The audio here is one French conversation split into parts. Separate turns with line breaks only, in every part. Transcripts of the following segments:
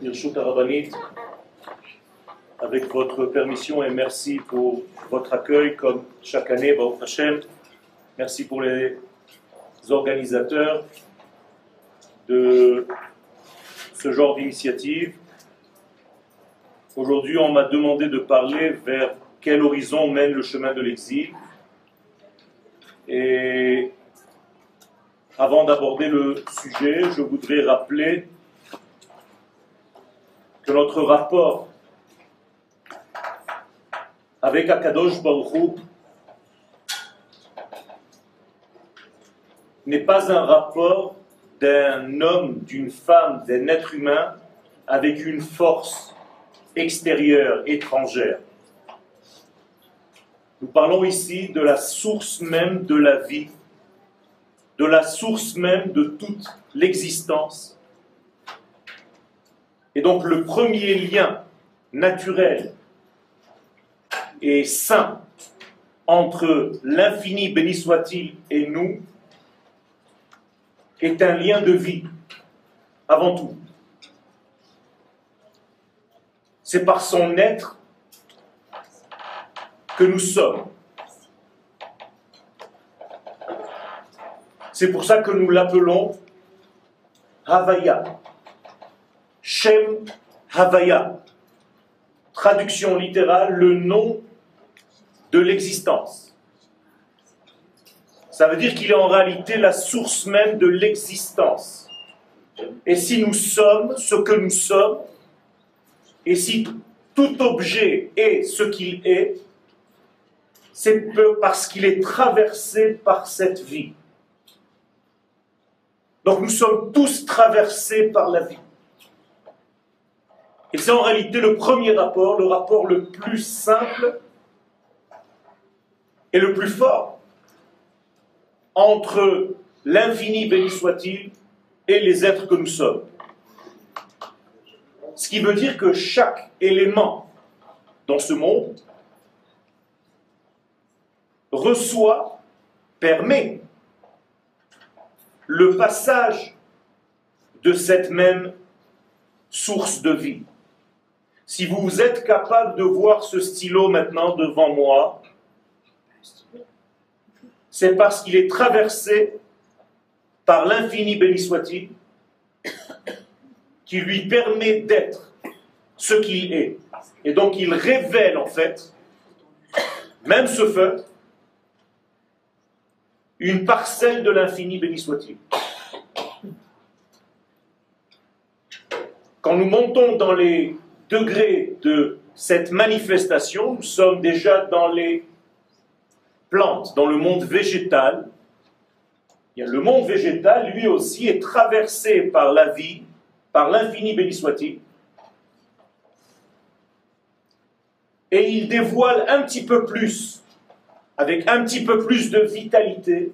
Birshut Arabanit, avec votre permission et merci pour votre accueil comme chaque année, Baruch Hashem. Merci pour les organisateurs de ce genre d'initiative. Aujourd'hui, on m'a demandé de parler vers quel horizon mène le chemin de l'exil. Et avant d'aborder le sujet, je voudrais rappeler que notre rapport avec Akadosh Baruch n'est pas un rapport d'un homme, d'une femme, d'un être humain avec une force extérieure, étrangère. Nous parlons ici de la source même de la vie, de la source même de toute l'existence. Et donc le premier lien naturel et saint entre l'infini, béni soit-il, et nous, est un lien de vie, avant tout. C'est par son être que nous sommes. C'est pour ça que nous l'appelons Havaya. Shem Havaya. Traduction littérale, le nom de l'existence. Ça veut dire qu'il est en réalité la source même de l'existence. Et si nous sommes ce que nous sommes, et si tout objet est ce qu'il est, c'est parce qu'il est traversé par cette vie. Donc nous sommes tous traversés par la vie. Et c'est en réalité le premier rapport, le rapport le plus simple et le plus fort entre l'infini, béni soit-il, et les êtres que nous sommes. Ce qui veut dire que chaque élément dans ce monde reçoit, permet le passage de cette même source de vie. Si vous êtes capable de voir ce stylo maintenant devant moi, c'est parce qu'il est traversé par l'infini béni soit-il, qui lui permet d'être ce qu'il est. Et donc il révèle en fait, même ce feu, une parcelle de l'infini béni soit-il. Quand nous montons dans les degrés de cette manifestation, nous sommes déjà dans les plantes, dans le monde végétal, le monde végétal, lui aussi, est traversé par la vie, par l'infini béni soit-il, et il dévoile un petit peu plus, avec un petit peu plus de vitalité,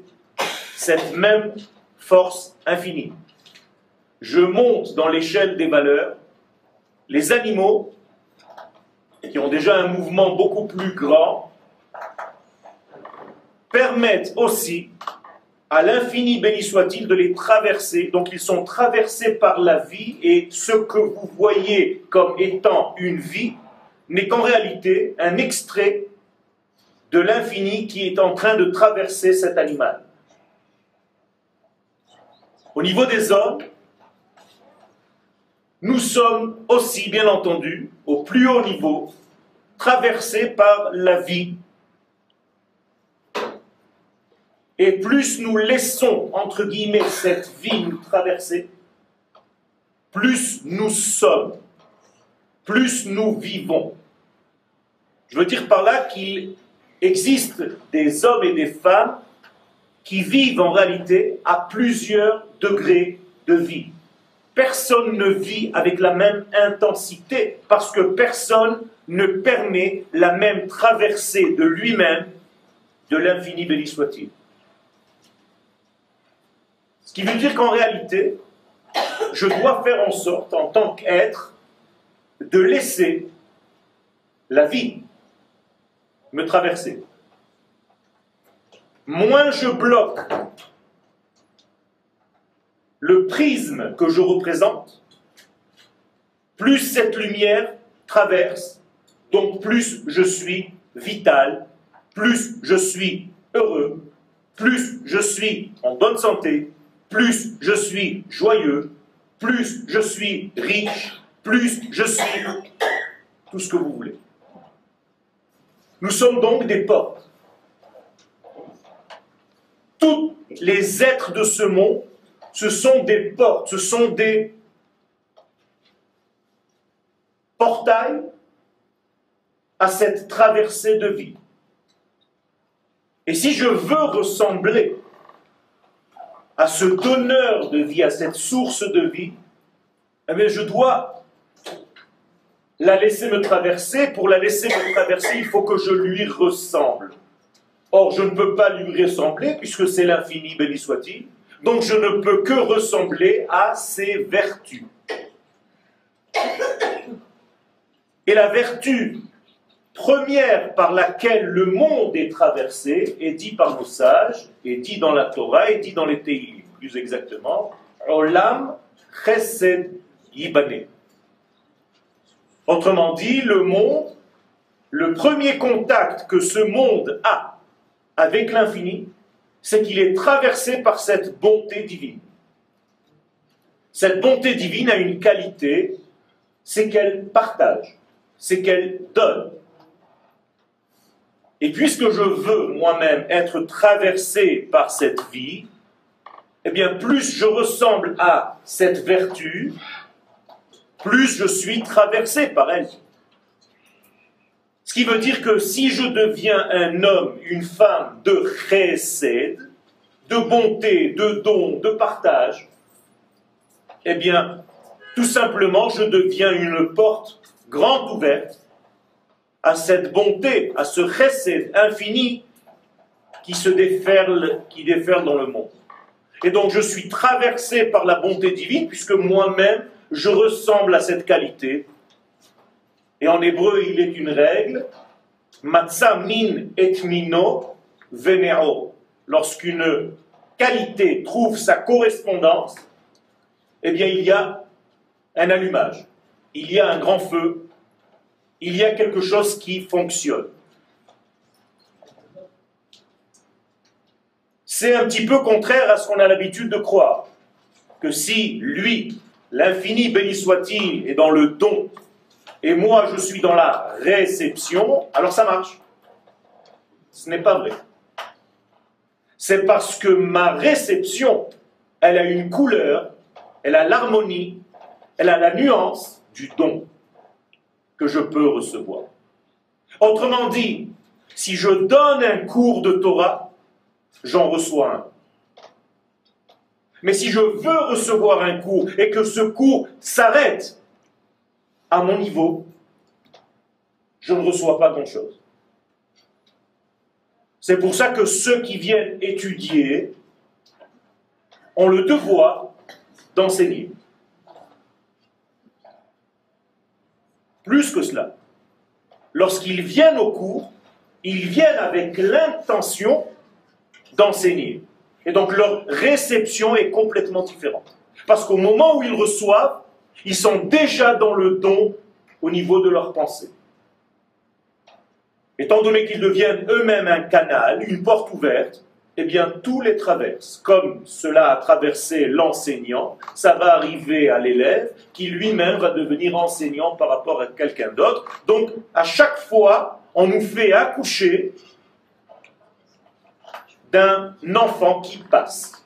cette même force infinie. Je monte dans l'échelle des valeurs, les animaux, qui ont déjà un mouvement beaucoup plus grand, permettent aussi à l'infini béni soit-il de les traverser. Donc ils sont traversés par la vie et ce que vous voyez comme étant une vie n'est qu'en réalité un extrait de l'infini qui est en train de traverser cet animal. Au niveau des hommes, nous sommes aussi, bien entendu, au plus haut niveau, traversés par la vie Et plus nous laissons, entre guillemets, cette vie nous traverser, plus nous sommes, plus nous vivons. Je veux dire par là qu'il existe des hommes et des femmes qui vivent en réalité à plusieurs degrés de vie. Personne ne vit avec la même intensité parce que personne ne permet la même traversée de lui-même de l'infini béni soit-il. Ce qui veut dire qu'en réalité, je dois faire en sorte, en tant qu'être, de laisser la vie me traverser. Moins je bloque le prisme que je représente, plus cette lumière traverse, donc plus je suis vital, plus je suis heureux, plus je suis en bonne santé, plus je suis joyeux, plus je suis riche, plus je suis tout ce que vous voulez. Nous sommes donc des portes. Tous les êtres de ce monde, ce sont des portes, ce sont des portails à cette traversée de vie. Et si je veux ressembler à ce donneur de vie, à cette source de vie, eh je dois la laisser me traverser. Pour la laisser me traverser, il faut que je lui ressemble. Or, je ne peux pas lui ressembler puisque c'est l'infini, béni soit-il. Donc, je ne peux que ressembler à ses vertus. Et la vertu première par laquelle le monde est traversé est dit par nos sages, est dit dans la Torah, est dit dans les Teilim, plus exactement, Olam Chesed Yibane. Autrement dit, le monde, le premier contact que ce monde a avec l'infini, c'est qu'il est traversé par cette bonté divine. Cette bonté divine a une qualité, c'est qu'elle partage, c'est qu'elle donne. Et puisque je veux moi-même être traversé par cette vie, eh bien plus je ressemble à cette vertu, plus je suis traversé par elle. Ce qui veut dire que si je deviens un homme, une femme de chesed, de bonté, de don, de partage, eh bien, tout simplement, je deviens une porte grande ouverte à cette bonté, à ce chesed infini qui se déferle, qui déferle dans le monde. Et donc je suis traversé par la bonté divine puisque moi-même je ressemble à cette qualité. Et en hébreu, il est une règle, matza min et mino venero. Lorsqu'une qualité trouve sa correspondance, eh bien il y a un allumage, il y a un grand feu, il y a quelque chose qui fonctionne. C'est un petit peu contraire à ce qu'on a l'habitude de croire, que si lui, l'infini béni soit-il, est dans le don, et moi je suis dans la réception, alors ça marche. Ce n'est pas vrai. C'est parce que ma réception, elle a une couleur, elle a l'harmonie, elle a la nuance du don que je peux recevoir. Autrement dit, si je donne un cours de Torah, j'en reçois un. Mais si je veux recevoir un cours et que ce cours s'arrête à mon niveau, je ne reçois pas grand-chose. C'est pour ça que ceux qui viennent étudier ont le devoir d'enseigner. Plus que cela, lorsqu'ils viennent au cours, ils viennent avec l'intention d'enseigner. Et donc leur réception est complètement différente. Parce qu'au moment où ils reçoivent, ils sont déjà dans le don au niveau de leur pensée. Étant donné qu'ils deviennent eux-mêmes un canal, une porte ouverte, eh bien, tous les traversent. Comme cela a traversé l'enseignant, ça va arriver à l'élève qui lui-même va devenir enseignant par rapport à quelqu'un d'autre. Donc, à chaque fois, on nous fait accoucher d'un enfant qui passe.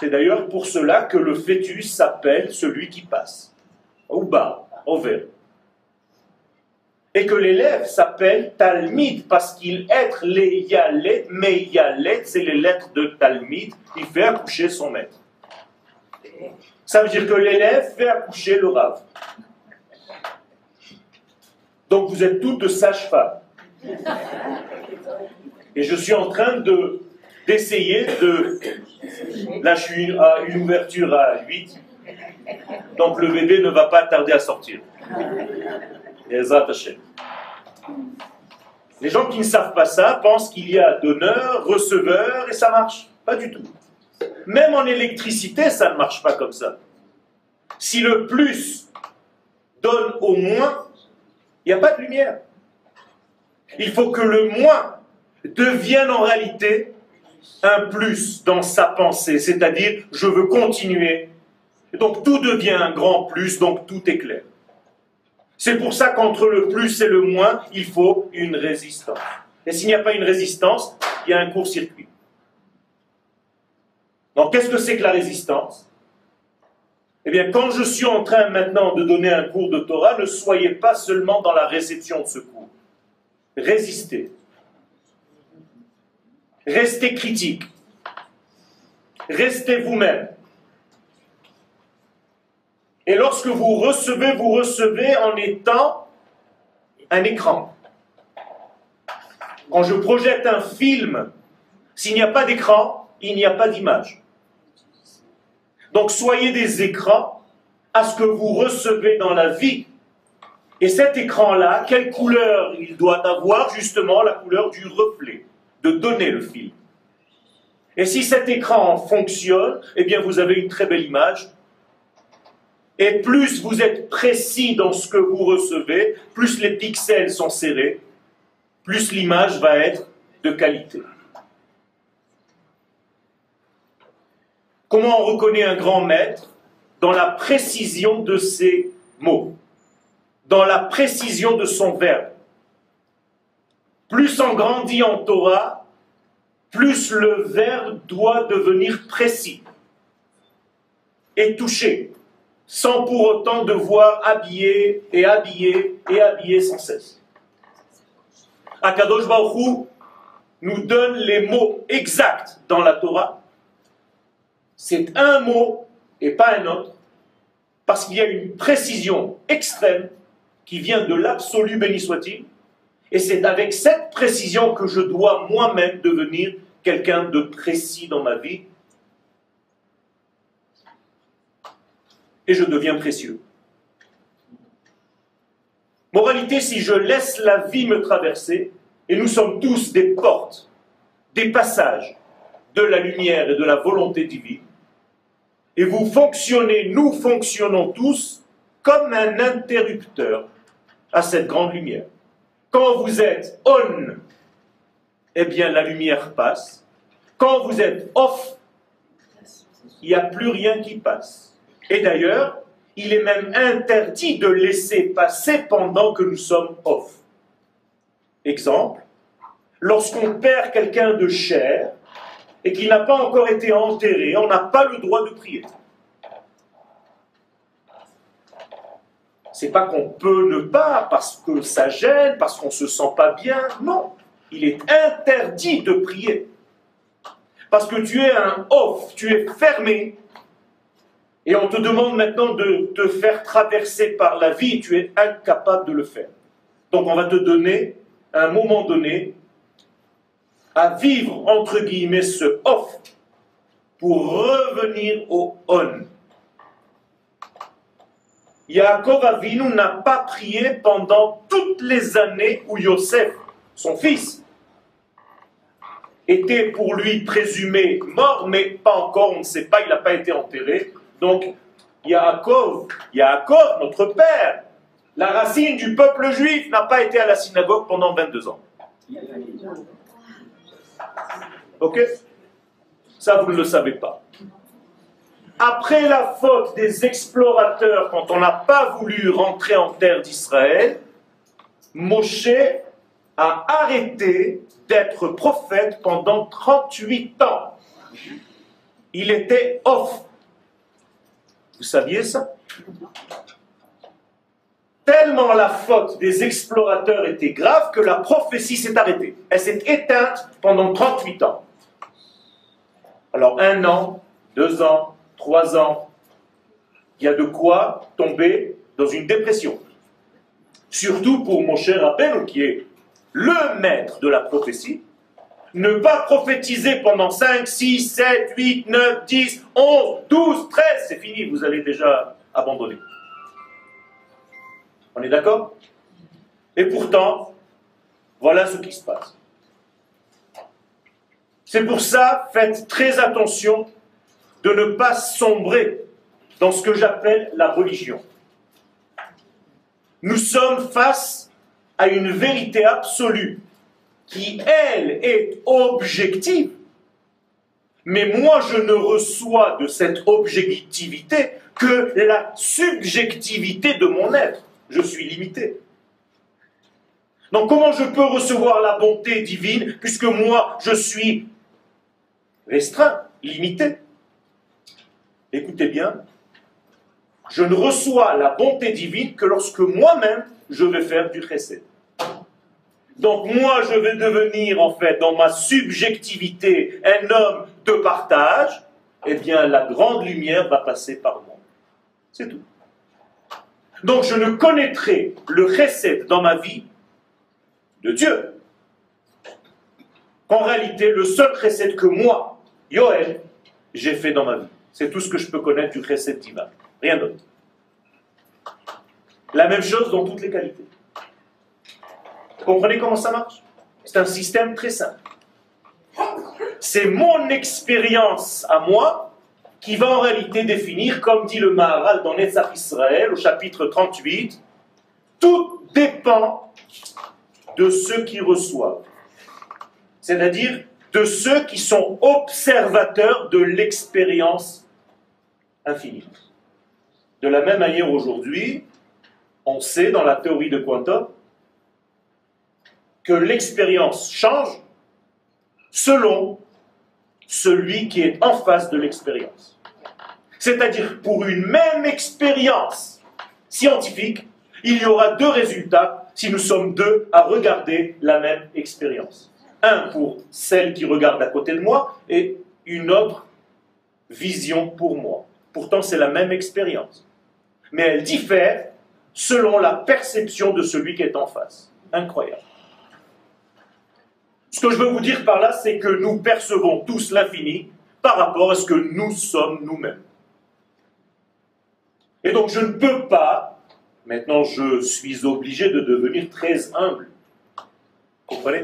C'est d'ailleurs pour cela que le fœtus s'appelle celui qui passe. Ouba, over et que l'élève s'appelle Talmid parce qu'il est les Yalet, mais Yalet, c'est les lettres de Talmid, il fait accoucher son maître. Ça veut dire que l'élève fait accoucher le Rav. Donc vous êtes toutes sages-femmes. Et je suis en train de d'essayer de... Là, je suis à une ouverture à 8. Donc le bébé ne va pas tarder à sortir. Les gens qui ne savent pas ça pensent qu'il y a donneur, receveur, et ça marche. Pas du tout. Même en électricité, ça ne marche pas comme ça. Si le plus donne au moins, il n'y a pas de lumière. Il faut que le moins devienne en réalité un plus dans sa pensée, c'est-à-dire je veux continuer. Et donc tout devient un grand plus, donc tout est clair. C'est pour ça qu'entre le plus et le moins, il faut une résistance. Et s'il n'y a pas une résistance, il y a un court-circuit. Donc qu'est-ce que c'est que la résistance? Eh bien, quand je suis en train maintenant de donner un cours de Torah, ne soyez pas seulement dans la réception de ce cours. Résistez. Restez critique. Restez vous-même. Et lorsque vous recevez, vous recevez en étant un écran. Quand je projette un film, s'il n'y a pas d'écran, il n'y a pas d'image. Donc soyez des écrans à ce que vous recevez dans la vie. Et cet écran-là, quelle couleur il doit avoir Justement la couleur du reflet, de donner le film. Et si cet écran fonctionne, eh bien vous avez une très belle image et plus vous êtes précis dans ce que vous recevez, plus les pixels sont serrés, plus l'image va être de qualité. Comment on reconnaît un grand maître? Dans la précision de ses mots, dans la précision de son verbe. Plus on grandit en Torah, plus le verbe doit devenir précis et touché sans pour autant devoir habiller et habiller et habiller sans cesse. Akadosh Baruch nous donne les mots exacts dans la Torah. C'est un mot et pas un autre, parce qu'il y a une précision extrême qui vient de l'absolu, béni soit-il, et c'est avec cette précision que je dois moi-même devenir quelqu'un de précis dans ma vie et je deviens précieux. Moralité, si je laisse la vie me traverser, et nous sommes tous des portes, des passages de la lumière et de la volonté divine, et vous fonctionnez, nous fonctionnons tous comme un interrupteur à cette grande lumière. Quand vous êtes on, eh bien la lumière passe. Quand vous êtes off, il n'y a plus rien qui passe. Et d'ailleurs, il est même interdit de laisser passer pendant que nous sommes off. Exemple, lorsqu'on perd quelqu'un de cher et qu'il n'a pas encore été enterré, on n'a pas le droit de prier. C'est pas qu'on peut ne pas parce que ça gêne, parce qu'on se sent pas bien. Non, il est interdit de prier. Parce que tu es un off, tu es fermé et on te demande maintenant de te faire traverser par la vie, tu es incapable de le faire. Donc on va te donner, un moment donné, à vivre, entre guillemets, ce off pour revenir au on. Yaakov Avinu n'a pas prié pendant toutes les années où Yosef, son fils, était pour lui présumé mort, mais pas encore, on ne sait pas, il n'a pas été enterré. Donc, Yaakov, Yaakov, notre père, la racine du peuple juif, n'a pas été à la synagogue pendant 22 ans. Ok? Ça, vous ne le savez pas. Après la faute des explorateurs, quand on n'a pas voulu rentrer en terre d'Israël, Moshe a arrêté d'être prophète pendant 38 ans. Il était off. Vous saviez ça? Tellement la faute des explorateurs était grave que la prophétie s'est arrêtée. Elle s'est éteinte pendant 38 ans. Alors un an, deux ans, trois ans, il y a de quoi tomber dans une dépression. Surtout pour mon cher Rabbeinu, qui est le maître de la prophétie, ne pas prophétiser pendant 5, 6, 7, 8, 9, 10, 11, 12, 13, c'est fini, vous allez déjà abandonner. On est d'accord? Et pourtant, voilà ce qui se passe. C'est pour ça, faites très attention de ne pas sombrer dans ce que j'appelle la religion. nous sommes face à une vérité absolue qui, elle, est objective, mais moi je ne reçois de cette objectivité que la subjectivité de mon être. Je suis limité. Donc comment je peux recevoir la bonté divine puisque moi je suis restreint, limité? Écoutez bien, je ne reçois la bonté divine que lorsque moi-même je vais faire du chesed. Donc moi, je vais devenir en fait, dans ma subjectivité, un homme de partage, eh bien la grande lumière va passer par moi. C'est tout. Donc je ne connaîtrai le recette dans ma vie de Dieu qu'en réalité le seul recette que moi, Yoel, j'ai fait dans ma vie. C'est tout ce que je peux connaître du recette divin. Rien d'autre. La même chose dans toutes les qualités. Vous comprenez comment ça marche? C'est un système très simple. C'est mon expérience à moi qui va en réalité définir, comme dit le Maharal dans Netzach Israël au chapitre 38, tout dépend de ceux qui reçoivent. C'est-à-dire de ceux qui sont observateurs de l'expérience De la même manière aujourd'hui, on sait dans la théorie de quantum que l'expérience change selon celui qui est en face de l'expérience. C'est-à-dire pour une même expérience scientifique, il y aura deux résultats si nous sommes deux à regarder la même expérience. Un pour celle qui regarde à côté de moi et une autre vision pour moi. Pourtant, c'est la même expérience. Mais elle diffère selon la perception de celui qui est en face. Incroyable. Ce que je veux vous dire par là, c'est que nous percevons tous l'infini par rapport à ce que nous sommes nous-mêmes. Et donc je ne peux pas, maintenant je suis obligé de devenir très humble. Vous comprenez?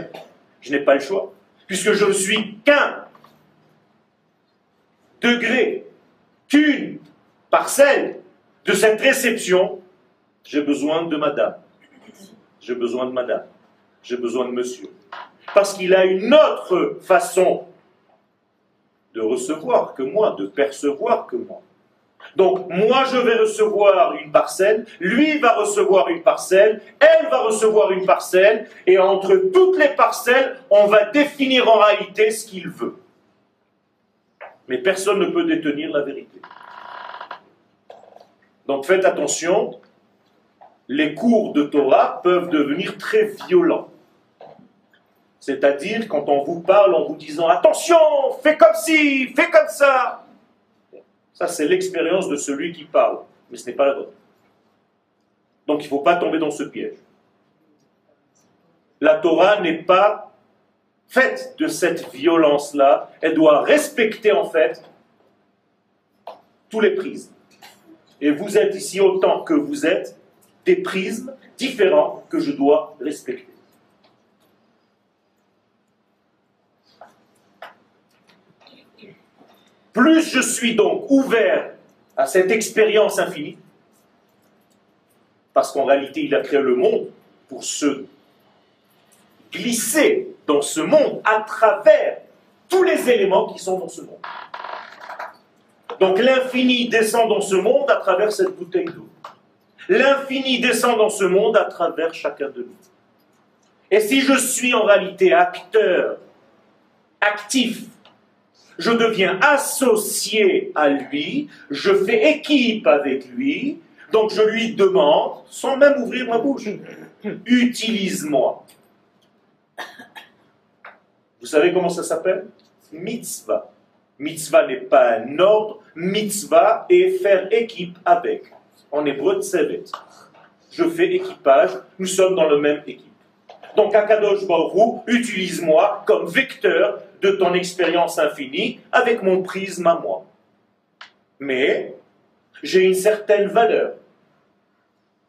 Je n'ai pas le choix. Puisque je ne suis qu'un degré, qu'une parcelle de cette réception, j'ai besoin de madame. J'ai besoin de madame. J'ai besoin de monsieur parce qu'il a une autre façon de recevoir que moi, de percevoir que moi. Donc moi je vais recevoir une parcelle, lui va recevoir une parcelle, elle va recevoir une parcelle, et entre toutes les parcelles, on va définir en réalité ce qu'il veut. Mais personne ne peut détenir la vérité. Donc faites attention, les cours de Torah peuvent devenir très violents. C'est-à-dire quand on vous parle en vous disant attention, fais comme ci, fais comme ça. Ça, c'est l'expérience de celui qui parle, mais ce n'est pas la vôtre. Donc il ne faut pas tomber dans ce piège. La Torah n'est pas faite de cette violence-là. Elle doit respecter en fait tous les prismes. Et vous êtes ici autant que vous êtes des prismes différents que je dois respecter. Plus je suis donc ouvert à cette expérience infinie, parce qu'en réalité il a créé le monde pour se glisser dans ce monde à travers tous les éléments qui sont dans ce monde. Donc l'infini descend dans ce monde à travers cette bouteille d'eau. L'infini descend dans ce monde à travers chacun de nous. Et si je suis en réalité acteur, actif je deviens associé à lui, je fais équipe avec lui, donc je lui demande, sans même ouvrir ma bouche, utilise-moi. Vous savez comment ça s'appelle? Mitzvah. Mitzvah n'est pas un ordre, mitzvah est faire équipe avec. En hébreu, tsevet. Je fais équipage, nous sommes dans le même équipe. Donc Akadosh Baruch utilise-moi comme vecteur de ton expérience infinie avec mon prisme à moi. Mais j'ai une certaine valeur.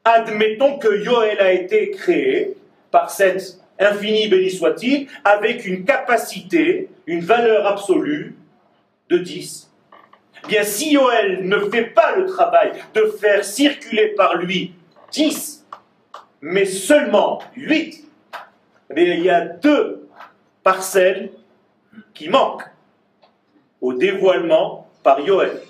Admettons que Yoel a été créé par cet infini béni soit-il, avec une capacité, une valeur absolue de 10. Bien, si Yoel ne fait pas le travail de faire circuler par lui 10, mais seulement 8, mais il y a deux parcelles qui manquent au dévoilement par Yoel.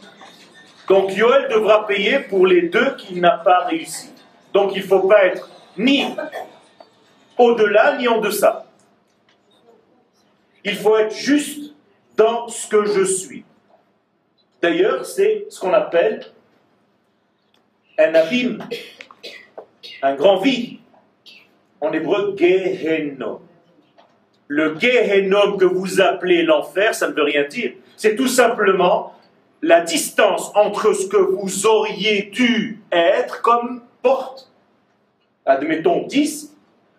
Donc Yoel devra payer pour les deux qu'il n'a pas réussi. Donc il ne faut pas être ni au-delà ni en deçà. Il faut être juste dans ce que je suis. D'ailleurs, c'est ce qu'on appelle un abîme, un grand vide. En hébreu, Gehenom. Le Gehenom que vous appelez l'enfer, ça ne veut rien dire. C'est tout simplement la distance entre ce que vous auriez dû être comme porte, admettons 10,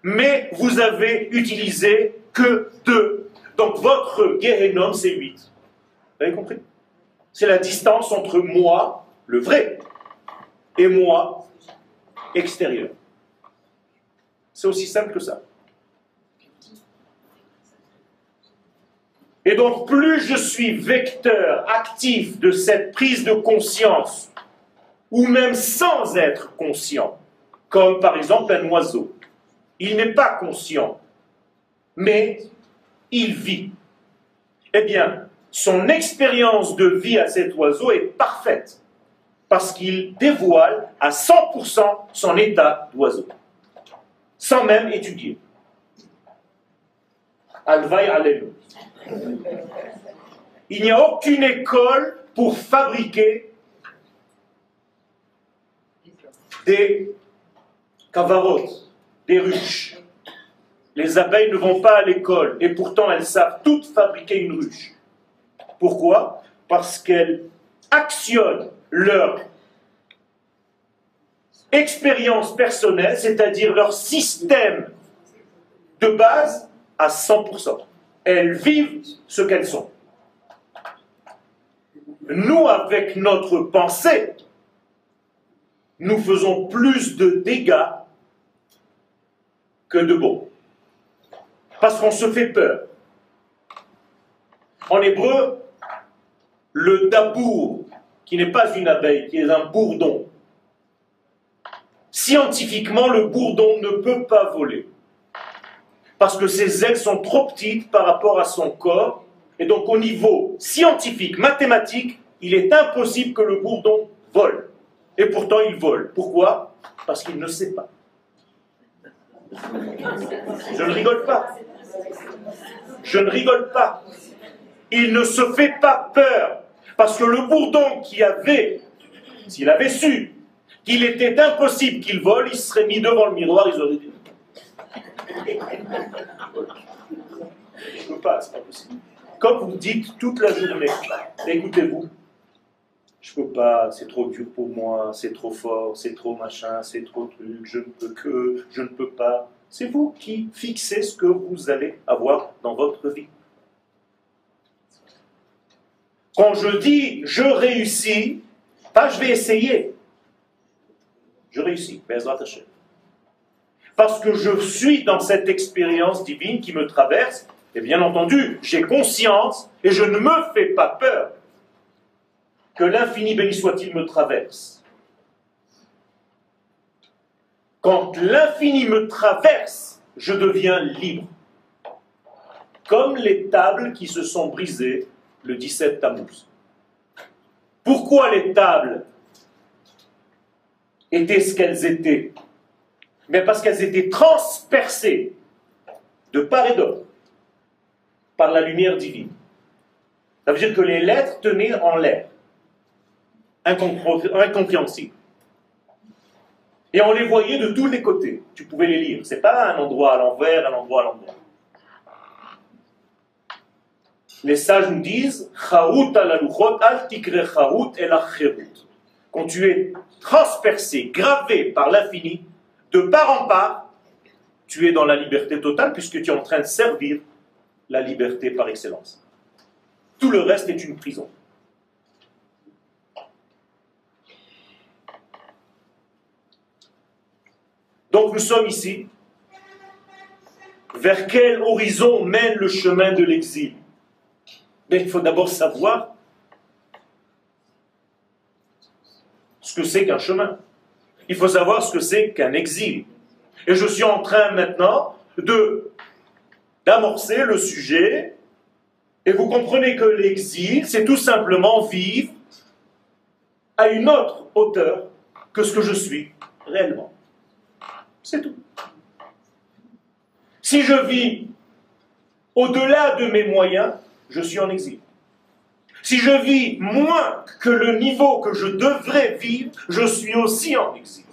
mais vous avez utilisé que 2. Donc votre Gehenom, c'est 8. Vous avez compris? C'est la distance entre moi, le vrai, et moi, extérieur. C'est aussi simple que ça. Et donc, plus je suis vecteur actif de cette prise de conscience, ou même sans être conscient, comme par exemple un oiseau, il n'est pas conscient, mais il vit. Eh bien, son expérience de vie à cet oiseau est parfaite, parce qu'il dévoile à 100% son état d'oiseau, sans même étudier. Alvaï Alléluia. Il n'y a aucune école pour fabriquer des cavarotes, des ruches. Les abeilles ne vont pas à l'école et pourtant elles savent toutes fabriquer une ruche. Pourquoi? Parce qu'elles actionnent leur expérience personnelle, c'est-à-dire leur système de base à 100% elles vivent ce qu'elles sont. Nous, avec notre pensée, nous faisons plus de dégâts que de bon. Parce qu'on se fait peur. En hébreu, le dabour, qui n'est pas une abeille, qui est un bourdon, scientifiquement, le bourdon ne peut pas voler parce que ses ailes sont trop petites par rapport à son corps. Et donc au niveau scientifique, mathématique, il est impossible que le bourdon vole. Et pourtant il vole. Pourquoi? Parce qu'il ne sait pas. Je ne rigole pas. Je ne rigole pas. Il ne se fait pas peur. Parce que le bourdon qui avait, s'il avait su qu'il était impossible qu'il vole, il serait mis devant le miroir, il aurait dit je peux pas, c'est pas possible. Comme vous dites toute la journée, écoutez-vous, je peux pas, c'est trop dur pour moi, c'est trop fort, c'est trop machin, c'est trop truc, je ne peux que, je ne peux pas. C'est vous qui fixez ce que vous allez avoir dans votre vie. Quand je dis je réussis, pas je vais essayer. Je réussis, parce que je suis dans cette expérience divine qui me traverse, et bien entendu, j'ai conscience et je ne me fais pas peur que l'infini béni soit-il me traverse. Quand l'infini me traverse, je deviens libre. Comme les tables qui se sont brisées le 17 Tammuz. Pourquoi les tables étaient ce qu'elles étaient? Mais parce qu'elles étaient transpercées de part et d'autre par la lumière divine. Ça veut dire que les lettres tenaient en l'air, incompréhensibles. Et on les voyait de tous les côtés. Tu pouvais les lire. C'est pas un endroit à l'envers, un endroit à l'envers. Les sages nous disent Quand tu es transpercé, gravé par l'infini, de part en part, tu es dans la liberté totale puisque tu es en train de servir la liberté par excellence. Tout le reste est une prison. Donc nous sommes ici. Vers quel horizon mène le chemin de l'exil? Il faut d'abord savoir ce que c'est qu'un chemin. Il faut savoir ce que c'est qu'un exil. Et je suis en train maintenant d'amorcer le sujet. Et vous comprenez que l'exil, c'est tout simplement vivre à une autre hauteur que ce que je suis réellement. C'est tout. Si je vis au-delà de mes moyens, je suis en exil. Si je vis moins que le niveau que je devrais vivre, je suis aussi en exil.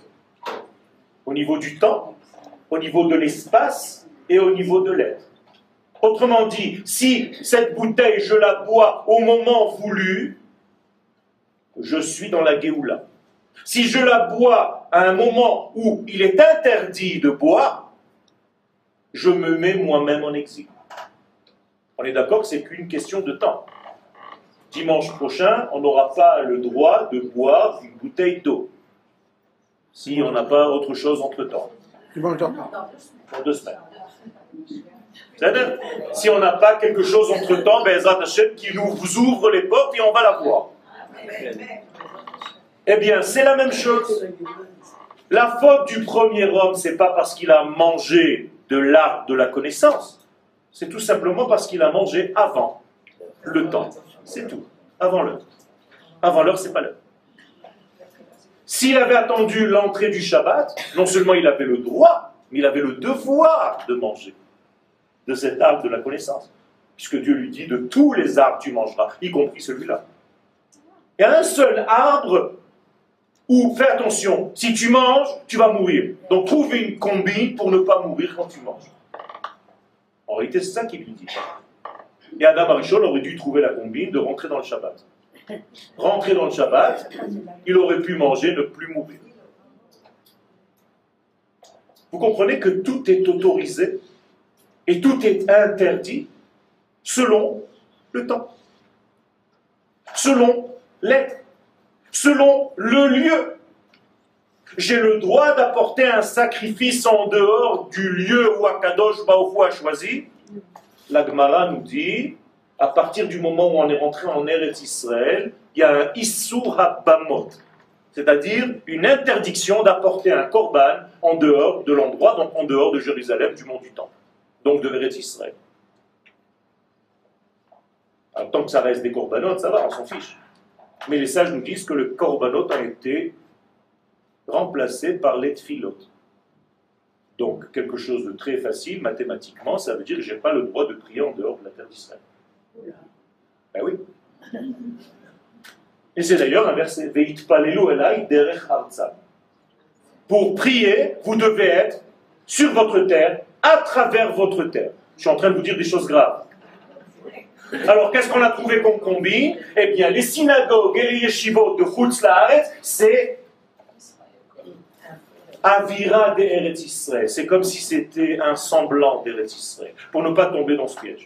Au niveau du temps, au niveau de l'espace et au niveau de l'être. Autrement dit, si cette bouteille, je la bois au moment voulu, je suis dans la Géoula. Si je la bois à un moment où il est interdit de boire, je me mets moi-même en exil. On est d'accord que c'est qu'une question de temps. Dimanche prochain, on n'aura pas le droit de boire une bouteille d'eau. Si on n'a pas autre chose entre-temps. Dans deux semaines. Si on n'a pas quelque chose entre-temps, ben qui nous ouvre les portes et on va la voir. Eh bien, c'est la même chose. La faute du premier homme, c'est pas parce qu'il a mangé de l'arbre de la connaissance. C'est tout simplement parce qu'il a mangé avant le temps. C'est tout. Avant l'heure. Avant l'heure, c'est pas l'heure. S'il avait attendu l'entrée du Shabbat, non seulement il avait le droit, mais il avait le devoir de manger de cet arbre de la connaissance. Puisque Dieu lui dit de tous les arbres tu mangeras, y compris celui-là. A un seul arbre où, fais attention, si tu manges, tu vas mourir. Donc trouve une combine pour ne pas mourir quand tu manges. En réalité, c'est ça qu'il lui dit. Et Adam Arishon aurait dû trouver la combine de rentrer dans le Shabbat. Rentrer dans le Shabbat, il aurait pu manger, ne plus mourir. Vous comprenez que tout est autorisé et tout est interdit selon le temps, selon l'être, selon le lieu. J'ai le droit d'apporter un sacrifice en dehors du lieu où Akadosh Baruch a choisi, la Gemara nous dit, à partir du moment où on est rentré en Eretz Israël, il y a un Issur HaBamot, c'est-à-dire une interdiction d'apporter un korban en dehors de l'endroit, donc en dehors de Jérusalem, du mont du Temple, donc de Eretz Israël. Tant que ça reste des corbanotes, ça va, on s'en fiche. Mais les sages nous disent que le korbanot a été remplacé par les donc, quelque chose de très facile, mathématiquement, ça veut dire que je n'ai pas le droit de prier en dehors de la terre d'Israël. Ben oui. Et c'est d'ailleurs un verset, Veit elai derech Pour prier, vous devez être sur votre terre, à travers votre terre. Je suis en train de vous dire des choses graves. Alors, qu'est-ce qu'on a trouvé comme combine Eh bien, les synagogues et les yeshivot de Chutz c'est Avira Israël. C'est comme si c'était un semblant d'Eretz pour ne pas tomber dans ce piège.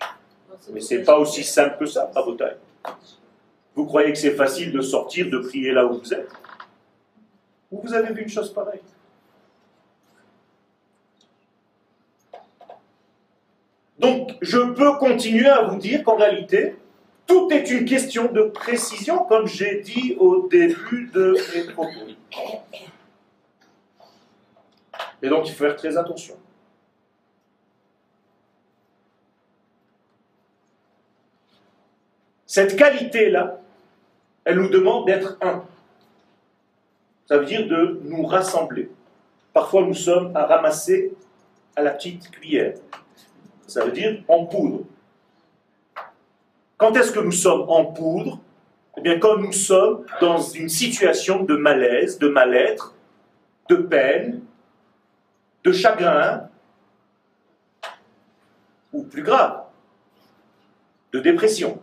Mais c'est pas aussi simple que ça, Rabotai. Vous croyez que c'est facile de sortir, de prier là où vous êtes? Ou vous avez vu une chose pareille? Donc, je peux continuer à vous dire qu'en réalité, tout est une question de précision, comme j'ai dit au début de mes propos. Et donc, il faut faire très attention. Cette qualité-là, elle nous demande d'être un. Ça veut dire de nous rassembler. Parfois, nous sommes à ramasser à la petite cuillère. Ça veut dire en poudre. Quand est-ce que nous sommes en poudre? Eh bien, quand nous sommes dans une situation de malaise, de mal-être, de peine, de chagrin, ou plus grave, de dépression,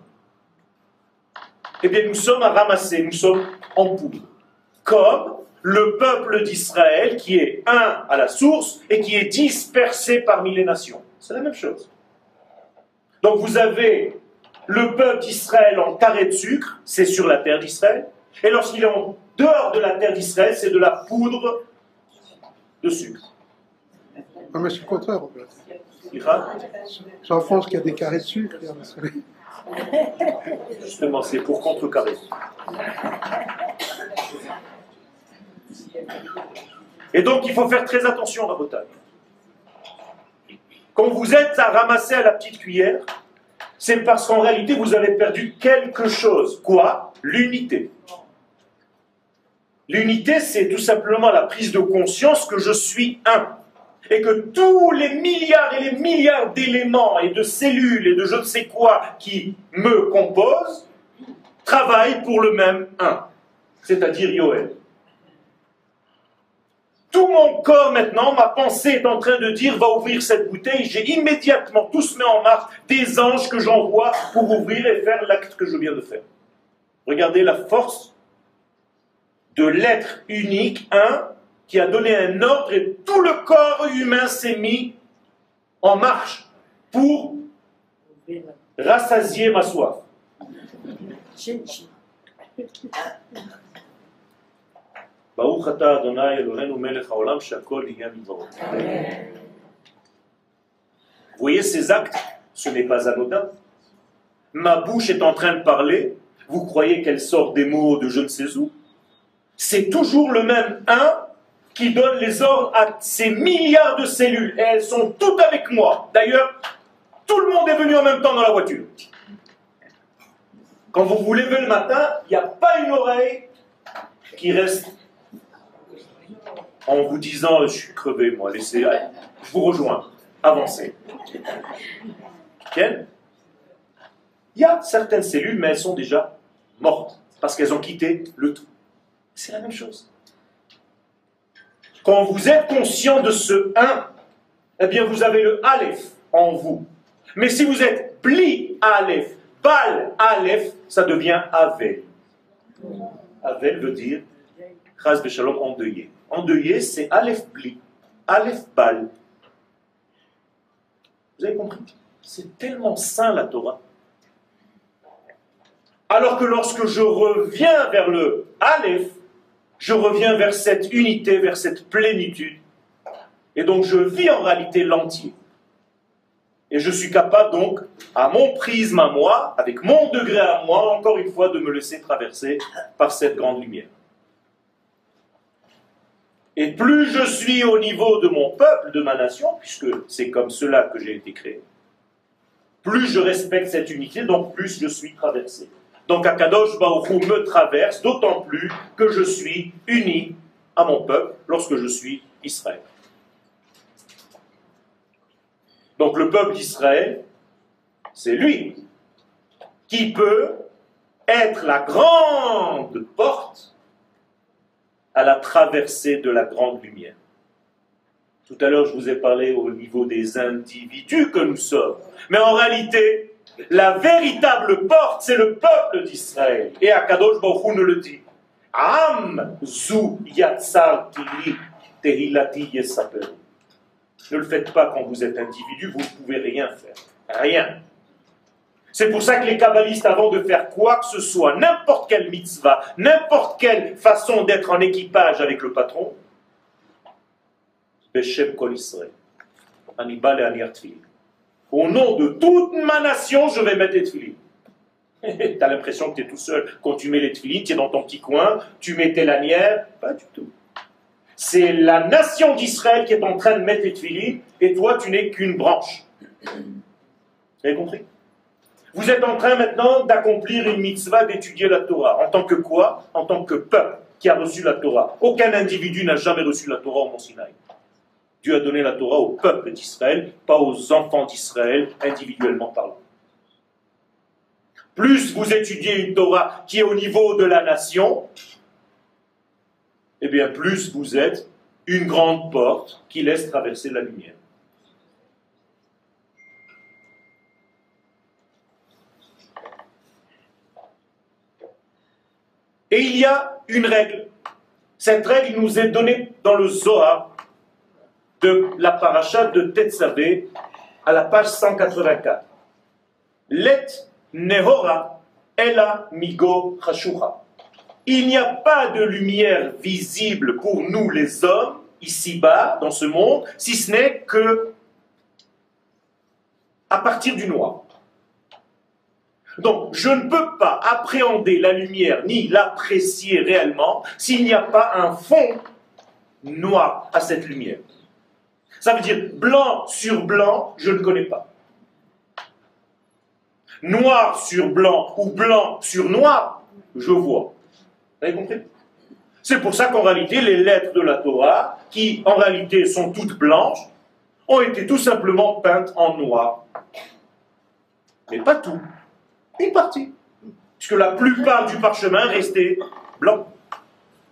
eh bien nous sommes à ramasser, nous sommes en poudre. Comme le peuple d'Israël qui est un à la source et qui est dispersé parmi les nations. C'est la même chose. Donc vous avez le peuple d'Israël en carré de sucre, c'est sur la terre d'Israël, et lorsqu'il est en dehors de la terre d'Israël, c'est de la poudre de sucre.
Non, mais c'est le contraire, en fait. C'est en France qu'il y a des carrés de sucre.
Justement, c'est pour contrecarrer. Et donc, il faut faire très attention à la bataille. Quand vous êtes à ramasser à la petite cuillère, c'est parce qu'en réalité vous avez perdu quelque chose. Quoi? L'unité. L'unité, c'est tout simplement la prise de conscience que je suis un. Et que tous les milliards et les milliards d'éléments et de cellules et de je ne sais quoi qui me composent travaillent pour le même un, c'est-à-dire Yoel. Tout mon corps maintenant, ma pensée est en train de dire va ouvrir cette bouteille. J'ai immédiatement, tout se met en marche, des anges que j'envoie pour ouvrir et faire l'acte que je viens de faire. Regardez la force de l'être unique, un, qui a donné un ordre et tout le corps humain s'est mis en marche pour rassasier ma soif. Vous voyez ces actes, ce n'est pas anodin. Ma bouche est en train de parler, vous croyez qu'elle sort des mots de je ne sais où c'est toujours le même un qui donne les ordres à ces milliards de cellules. Et elles sont toutes avec moi. D'ailleurs, tout le monde est venu en même temps dans la voiture. Quand vous vous levez le matin, il n'y a pas une oreille qui reste en vous disant Je suis crevé, moi, laissez, je vous rejoins, avancez. Quelle Il y a certaines cellules, mais elles sont déjà mortes parce qu'elles ont quitté le tout. C'est la même chose. Quand vous êtes conscient de ce 1, eh bien vous avez le Aleph en vous. Mais si vous êtes Bli Aleph, Bal Aleph, ça devient Avel. Avel veut dire Chaz Beshalom endeuillé. Endeuillé, c'est Aleph Bli, Aleph Bal. Vous avez compris? C'est tellement sain la Torah. Alors que lorsque je reviens vers le Aleph, je reviens vers cette unité, vers cette plénitude. Et donc je vis en réalité l'entier. Et je suis capable donc, à mon prisme à moi, avec mon degré à moi, encore une fois, de me laisser traverser par cette grande lumière. Et plus je suis au niveau de mon peuple, de ma nation, puisque c'est comme cela que j'ai été créé, plus je respecte cette unité, donc plus je suis traversé. Donc Akadosh Baruchou me traverse, d'autant plus que je suis uni à mon peuple lorsque je suis Israël. Donc le peuple d'Israël, c'est lui qui peut être la grande porte à la traversée de la grande lumière. Tout à l'heure, je vous ai parlé au niveau des individus que nous sommes. Mais en réalité, la véritable porte, c'est le peuple d'Israël. Et Akadosh Baruch nous le dit. Am zu yatsar tehilati Ne le faites pas quand vous êtes individu, vous ne pouvez rien faire. Rien. C'est pour ça que les kabbalistes, avant de faire quoi que ce soit, n'importe quelle mitzvah, n'importe quelle façon d'être en équipage avec le patron, au nom de toute ma nation, je vais mettre les tefilines. tu as l'impression que tu es tout seul. Quand tu mets les tefilines, tu es dans ton petit coin, tu mets tes lanières. Pas du tout. C'est la nation d'Israël qui est en train de mettre les tefilines, et toi, tu n'es qu'une branche. Vous avez compris? Vous êtes en train maintenant d'accomplir une mitzvah d'étudier la Torah. En tant que quoi? En tant que peuple qui a reçu la Torah. Aucun individu n'a jamais reçu la Torah au Mont Sinaï. Dieu a donné la Torah au peuple d'Israël, pas aux enfants d'Israël, individuellement parlant. Plus vous étudiez une Torah qui est au niveau de la nation, eh bien plus vous êtes une grande porte qui laisse traverser la lumière. Et il y a une règle. Cette règle nous est donnée dans le Zohar, de la paracha de Tetzavé à la page 184. Let Nehora Ela Migo. Il n'y a pas de lumière visible pour nous les hommes, ici-bas, dans ce monde, si ce n'est que à partir du noir. Donc, je ne peux pas appréhender la lumière ni l'apprécier réellement s'il n'y a pas un fond noir à cette lumière. Ça veut dire blanc sur blanc, je ne connais pas. Noir sur blanc ou blanc sur noir, je vois. Vous avez compris? C'est pour ça qu'en réalité, les lettres de la Torah, qui en réalité sont toutes blanches, ont été tout simplement peintes en noir. Mais pas tout. Une partie. Puisque la plupart du parchemin restait blanc.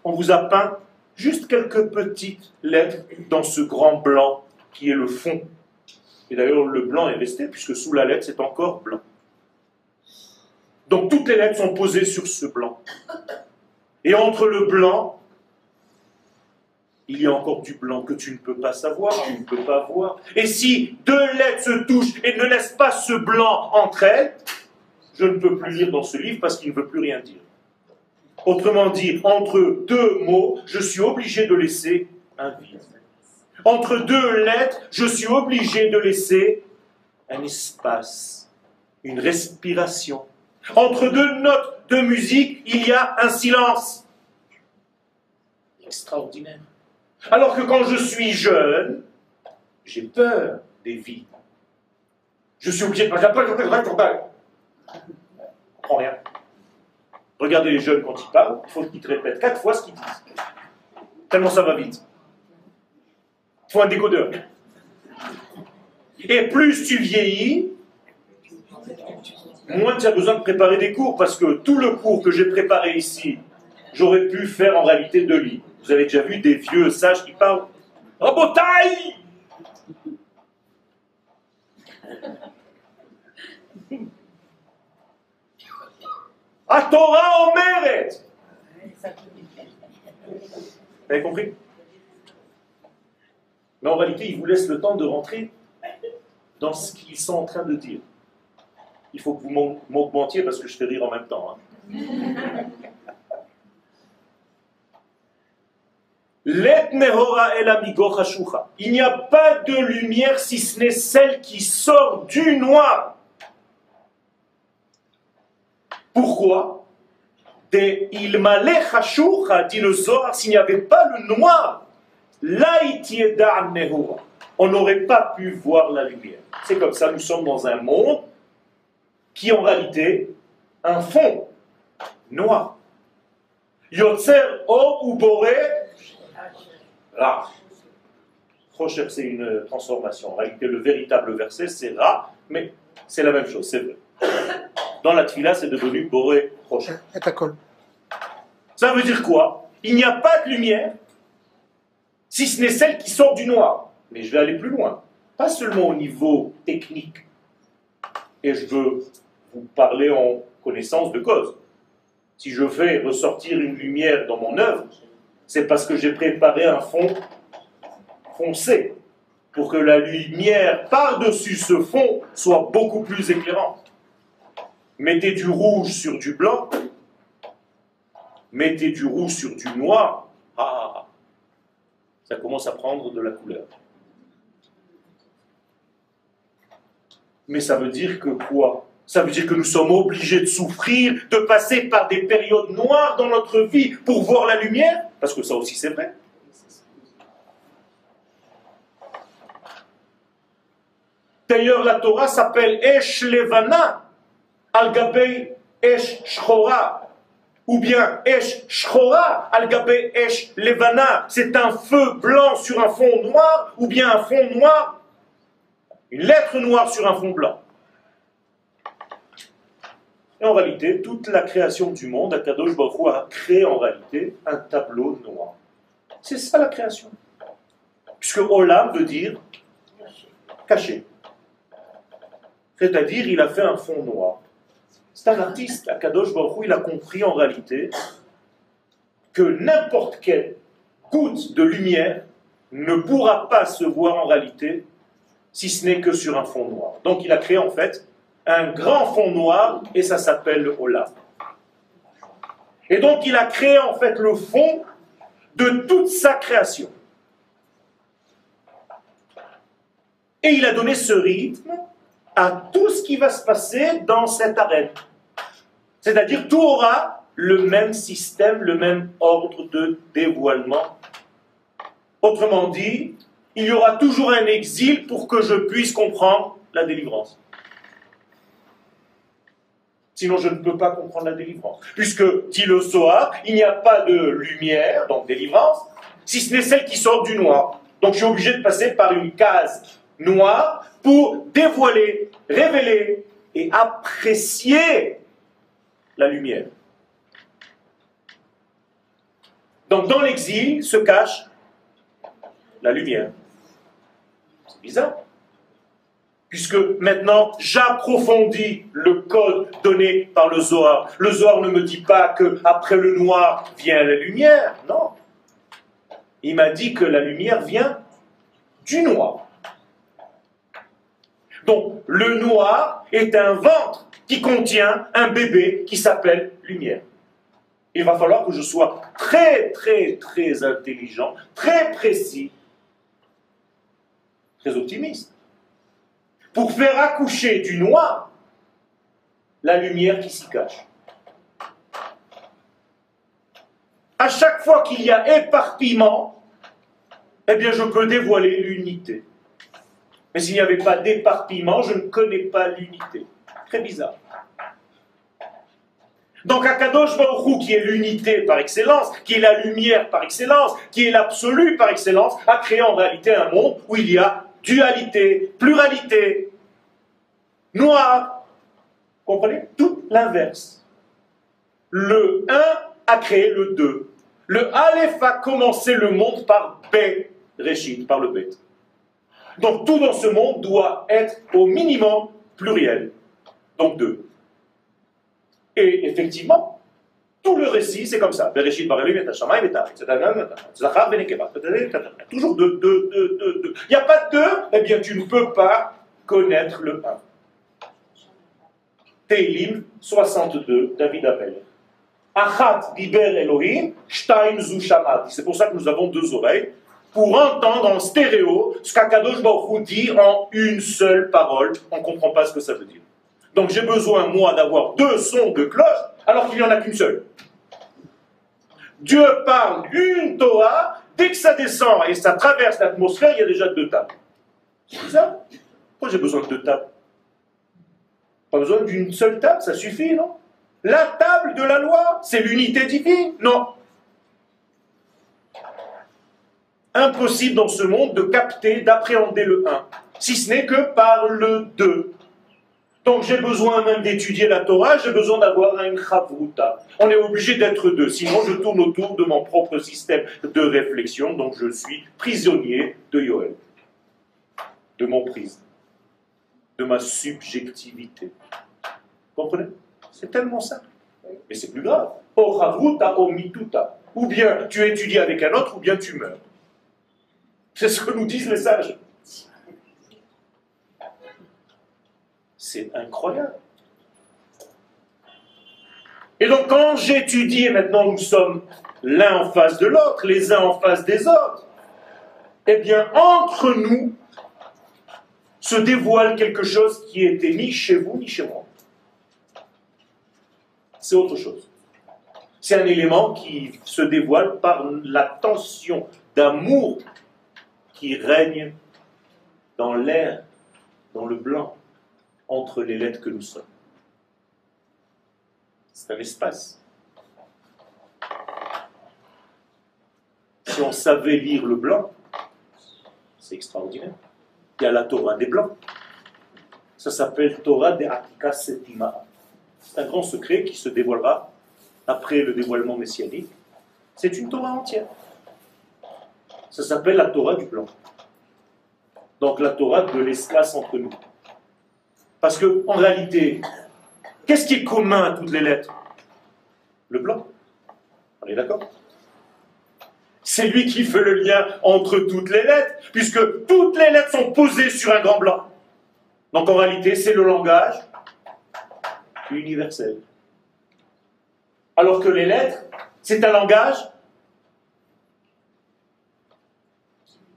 On vous a peint juste quelques petites lettres dans ce grand blanc qui est le fond. Et d'ailleurs, le blanc est resté, puisque sous la lettre, c'est encore blanc. Donc toutes les lettres sont posées sur ce blanc. Et entre le blanc, il y a encore du blanc que tu ne peux pas savoir, tu ne peux pas voir. Et si deux lettres se touchent et ne laissent pas ce blanc entre elles, je ne peux plus lire dans ce livre parce qu'il ne veut plus rien dire. Autrement dit, entre deux mots, je suis obligé de laisser un vide. Entre deux lettres, je suis obligé de laisser un espace, une respiration. Entre deux notes de musique, il y a un silence. Extraordinaire. Alors que quand je suis jeune, j'ai peur des vies. Je suis obligé de... Je comprends rien. Regardez les jeunes quand ils parlent, il faut qu'ils te répètent quatre fois ce qu'ils disent. Tellement ça va vite. Il faut un décodeur. Et plus tu vieillis, moins tu as besoin de préparer des cours, parce que tout le cours que j'ai préparé ici, j'aurais pu faire en réalité deux livres. Vous avez déjà vu des vieux sages qui parlent A Torah Omeret Vous avez compris? Mais en réalité, il vous laisse le temps de rentrer dans ce qu'ils sont en train de dire. Il faut que vous m'augmentiez parce que je fais rire en même temps. Hein. Il n'y a pas de lumière si ce n'est celle qui sort du noir. Pourquoi? Des ilmale dit s'il n'y avait pas le noir, on n'aurait pas pu voir la lumière. C'est comme ça, nous sommes dans un monde qui en réalité un fond noir. Yotzer ou boré Ra. Rocher, c'est une transformation. En réalité, le véritable verset, c'est Ra, mais c'est la même chose, c'est vrai. Dans la Tfila, c'est devenu Boré Rocher. Ça veut dire quoi? Il n'y a pas de lumière, si ce n'est celle qui sort du noir. Mais je vais aller plus loin. Pas seulement au niveau technique. Et je veux vous parler en connaissance de cause. Si je fais ressortir une lumière dans mon œuvre, c'est parce que j'ai préparé un fond foncé pour que la lumière par-dessus ce fond soit beaucoup plus éclairante. Mettez du rouge sur du blanc, mettez du rouge sur du noir, ah, ça commence à prendre de la couleur. Mais ça veut dire que quoi? Ça veut dire que nous sommes obligés de souffrir, de passer par des périodes noires dans notre vie pour voir la lumière? Parce que ça aussi c'est vrai. D'ailleurs, la Torah s'appelle Esh Levana, al Esh Shchora, ou bien Esh Shchora, al Esh Levana. C'est un feu blanc sur un fond noir, ou bien un fond noir, une lettre noire sur un fond blanc. Et en réalité, toute la création du monde, Akadosh Baruch a créé en réalité un tableau noir. C'est ça la création. Puisque Olam veut dire caché. C'est-à-dire, il a fait un fond noir. C'est un artiste. Akadosh Baruch il a compris en réalité que n'importe quelle goutte de lumière ne pourra pas se voir en réalité si ce n'est que sur un fond noir. Donc il a créé en fait un grand fond noir et ça s'appelle le. Et donc il a créé en fait le fond de toute sa création. Et il a donné ce rythme à tout ce qui va se passer dans cette arène. C'est-à-dire tout aura le même système, le même ordre de dévoilement. Autrement dit, il y aura toujours un exil pour que je puisse comprendre la délivrance. Sinon, je ne peux pas comprendre la délivrance. Puisque, dit le il n'y a pas de lumière, donc délivrance, si ce n'est celle qui sort du noir. Donc, je suis obligé de passer par une case noire pour dévoiler, révéler et apprécier la lumière. Donc, dans l'exil se cache la lumière. C'est bizarre. Puisque maintenant j'approfondis le code donné par le Zohar. Le Zohar ne me dit pas que après le noir vient la lumière, non. Il m'a dit que la lumière vient du noir. Donc le noir est un ventre qui contient un bébé qui s'appelle lumière. Il va falloir que je sois très très très intelligent, très précis, très optimiste pour faire accoucher du noir la lumière qui s'y cache. À chaque fois qu'il y a éparpillement, eh bien je peux dévoiler l'unité. Mais s'il n'y avait pas d'éparpillement, je ne connais pas l'unité. Très bizarre. Donc Akadosh Baruch qui est l'unité par excellence, qui est la lumière par excellence, qui est l'absolu par excellence, a créé en réalité un monde où il y a dualité, pluralité, noir. Comprenez? Tout l'inverse. Le 1 a créé le 2. Le Aleph a commencé le monde par B, Réchid, par le Bet. Donc tout dans ce monde doit être au minimum pluriel. Donc 2. Et effectivement, tout le récit, c'est comme ça. Toujours deux, deux, deux, deux, deux. Il n'y a pas de deux, eh bien tu ne peux pas connaître le 1. Teilim 62, David appelle. Achat Elohim, zu C'est pour ça que nous avons deux oreilles, pour entendre en stéréo ce qu'Akadosh Baruch dit en une seule parole. On ne comprend pas ce que ça veut dire. Donc j'ai besoin, moi, d'avoir deux sons de cloche, alors qu'il n'y en a qu'une seule. Dieu parle une Torah, dès que ça descend et ça traverse l'atmosphère, il y a déjà deux tables. C'est ça? Pourquoi j'ai besoin de deux tables? Pas besoin d'une seule table, ça suffit, non? La table de la loi, c'est l'unité divine, non? Impossible dans ce monde de capter, d'appréhender le 1, si ce n'est que par le 2. Donc j'ai besoin même d'étudier la Torah, j'ai besoin d'avoir un chavruta. On est obligé d'être deux, sinon je tourne autour de mon propre système de réflexion, donc je suis prisonnier de Yoel, de mon prisme, de ma subjectivité. Vous comprenez? C'est tellement simple. Mais c'est plus grave. O chavruta, o mituta. Ou bien tu étudies avec un autre, ou bien tu meurs. C'est ce que nous disent les sages. C'est incroyable. Et donc quand j'étudie, et maintenant nous sommes l'un en face de l'autre, les uns en face des autres, eh bien entre nous se dévoile quelque chose qui était ni chez vous ni chez moi. C'est autre chose. C'est un élément qui se dévoile par la tension d'amour qui règne dans l'air, dans le blanc entre les lettres que nous sommes. C'est un espace. Si on savait lire le blanc, c'est extraordinaire. Il y a la Torah des blancs. Ça s'appelle Torah de Atika Setima. C'est un grand secret qui se dévoilera après le dévoilement messianique. C'est une Torah entière. Ça s'appelle la Torah du blanc. Donc la Torah de l'espace entre nous. Parce que, en réalité, qu'est-ce qui est commun à toutes les lettres? Le blanc. On est d'accord? C'est lui qui fait le lien entre toutes les lettres, puisque toutes les lettres sont posées sur un grand blanc. Donc en réalité, c'est le langage universel. Alors que les lettres, c'est un langage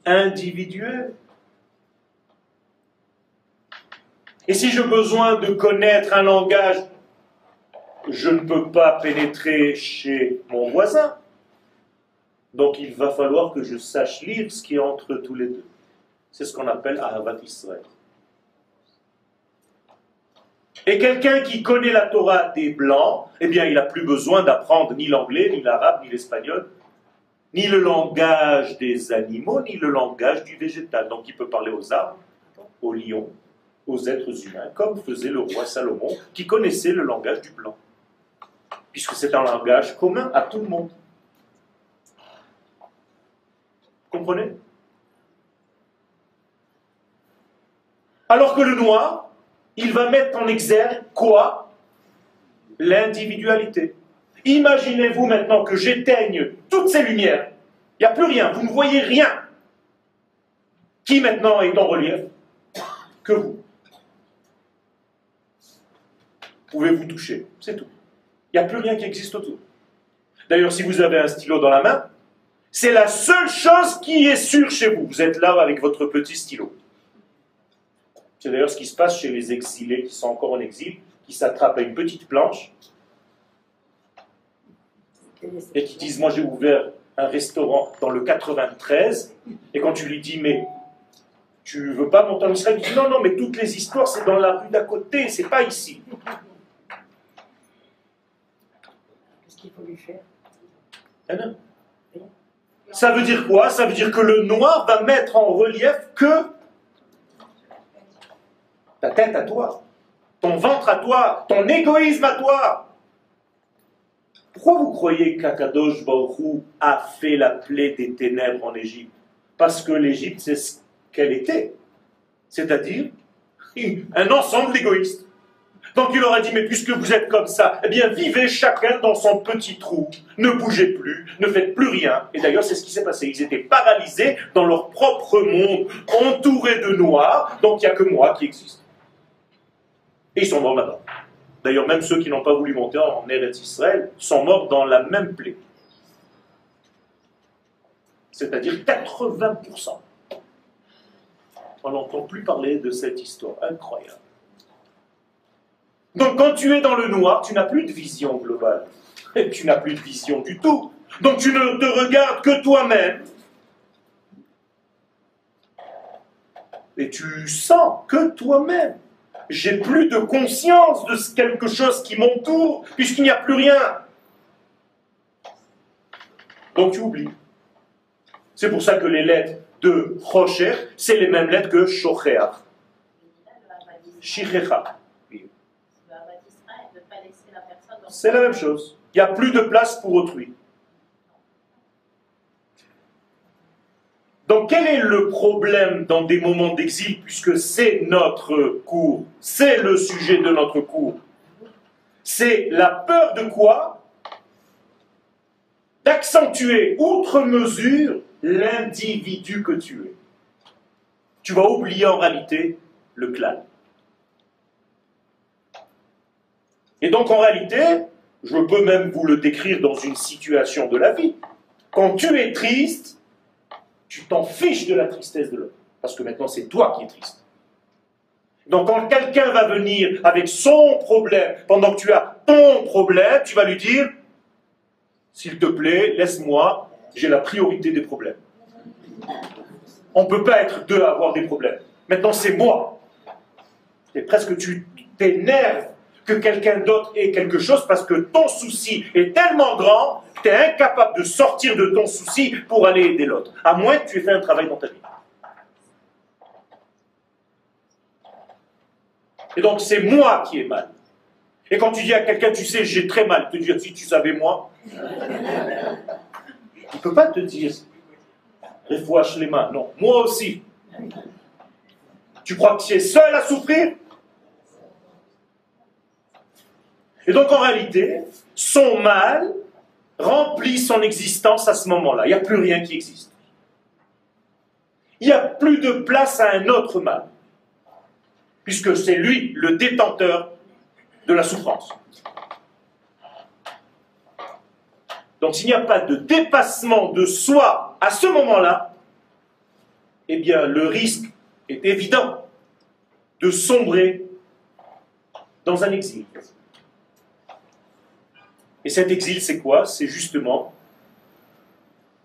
individuel. Et si j'ai besoin de connaître un langage, je ne peux pas pénétrer chez mon voisin. Donc il va falloir que je sache lire ce qui est entre tous les deux. C'est ce qu'on appelle Ahavat Israël. Et quelqu'un qui connaît la Torah des Blancs, eh bien, il n'a plus besoin d'apprendre ni l'anglais, ni l'arabe, ni l'espagnol, ni le langage des animaux, ni le langage du végétal. Donc il peut parler aux arbres, aux lions, aux êtres humains, comme faisait le roi Salomon, qui connaissait le langage du blanc. Puisque c'est un langage commun à tout le monde. Comprenez? Alors que le noir, il va mettre en exergue quoi? L'individualité. Imaginez-vous maintenant que j'éteigne toutes ces lumières. Il n'y a plus rien, vous ne voyez rien. Qui maintenant est en relief Que vous. Pouvez vous toucher, c'est tout. Il n'y a plus rien qui existe autour. D'ailleurs, si vous avez un stylo dans la main, c'est la seule chose qui est sûre chez vous. Vous êtes là avec votre petit stylo. C'est d'ailleurs ce qui se passe chez les exilés qui sont encore en exil, qui s'attrapent à une petite planche et qui disent Moi j'ai ouvert un restaurant dans le 93, et quand tu lui dis Mais tu veux pas monter en Israël Il dit Non, non, mais toutes les histoires c'est dans la rue d'à côté, c'est pas ici. Qu'est-ce qu'il faut lui faire ah Ça veut dire quoi? Ça veut dire que le noir va mettre en relief que ta tête à toi, ton ventre à toi, ton égoïsme à toi. Pourquoi vous croyez qu'Akadosh Baruch a fait la plaie des ténèbres en Égypte? Parce que l'Égypte, c'est ce qu'elle était. C'est-à-dire un ensemble d'égoïstes. Donc il leur a dit, mais puisque vous êtes comme ça, eh bien vivez chacun dans son petit trou, ne bougez plus, ne faites plus rien. Et d'ailleurs c'est ce qui s'est passé, ils étaient paralysés dans leur propre monde, entourés de noir, donc il n'y a que moi qui existe. Et ils sont morts là-bas. D'ailleurs, même ceux qui n'ont pas voulu monter en Eretz Israël sont morts dans la même plaie. C'est-à-dire 80%. On n'entend plus parler de cette histoire incroyable. Donc quand tu es dans le noir, tu n'as plus de vision globale. Et tu n'as plus de vision du tout. Donc tu ne te regardes que toi-même. Et tu sens que toi-même j'ai plus de conscience de quelque chose qui m'entoure, puisqu'il n'y a plus rien. Donc tu oublies. C'est pour ça que les lettres de Rocher, c'est les mêmes lettres que Shocheach. Shichecha. C'est la même chose. Il n'y a plus de place pour autrui. Donc quel est le problème dans des moments d'exil, puisque c'est notre cours, c'est le sujet de notre cours? C'est la peur de quoi? D'accentuer outre mesure l'individu que tu es. Tu vas oublier en réalité le clan. Et donc en réalité, je peux même vous le décrire dans une situation de la vie. Quand tu es triste, tu t'en fiches de la tristesse de l'autre. Parce que maintenant, c'est toi qui es triste. Donc, quand quelqu'un va venir avec son problème, pendant que tu as ton problème, tu vas lui dire S'il te plaît, laisse-moi, j'ai la priorité des problèmes. On ne peut pas être deux à avoir des problèmes. Maintenant, c'est moi. Et presque tu t'énerves que quelqu'un d'autre ait quelque chose parce que ton souci est tellement grand tu es incapable de sortir de ton souci pour aller aider l'autre, à moins que tu aies fait un travail dans ta vie. Et donc c'est moi qui ai mal. Et quand tu dis à quelqu'un, tu sais, j'ai très mal, te dire, si tu savais moi, il ne peut pas te dire, refouache les mains. Non, moi aussi. Tu crois que tu es seul à souffrir? Et donc en réalité, son mal remplit son existence à ce moment-là. Il n'y a plus rien qui existe. Il n'y a plus de place à un autre mal, puisque c'est lui le détenteur de la souffrance. Donc s'il n'y a pas de dépassement de soi à ce moment-là, eh bien le risque est évident de sombrer dans un exil. Et cet exil, c'est quoi? C'est justement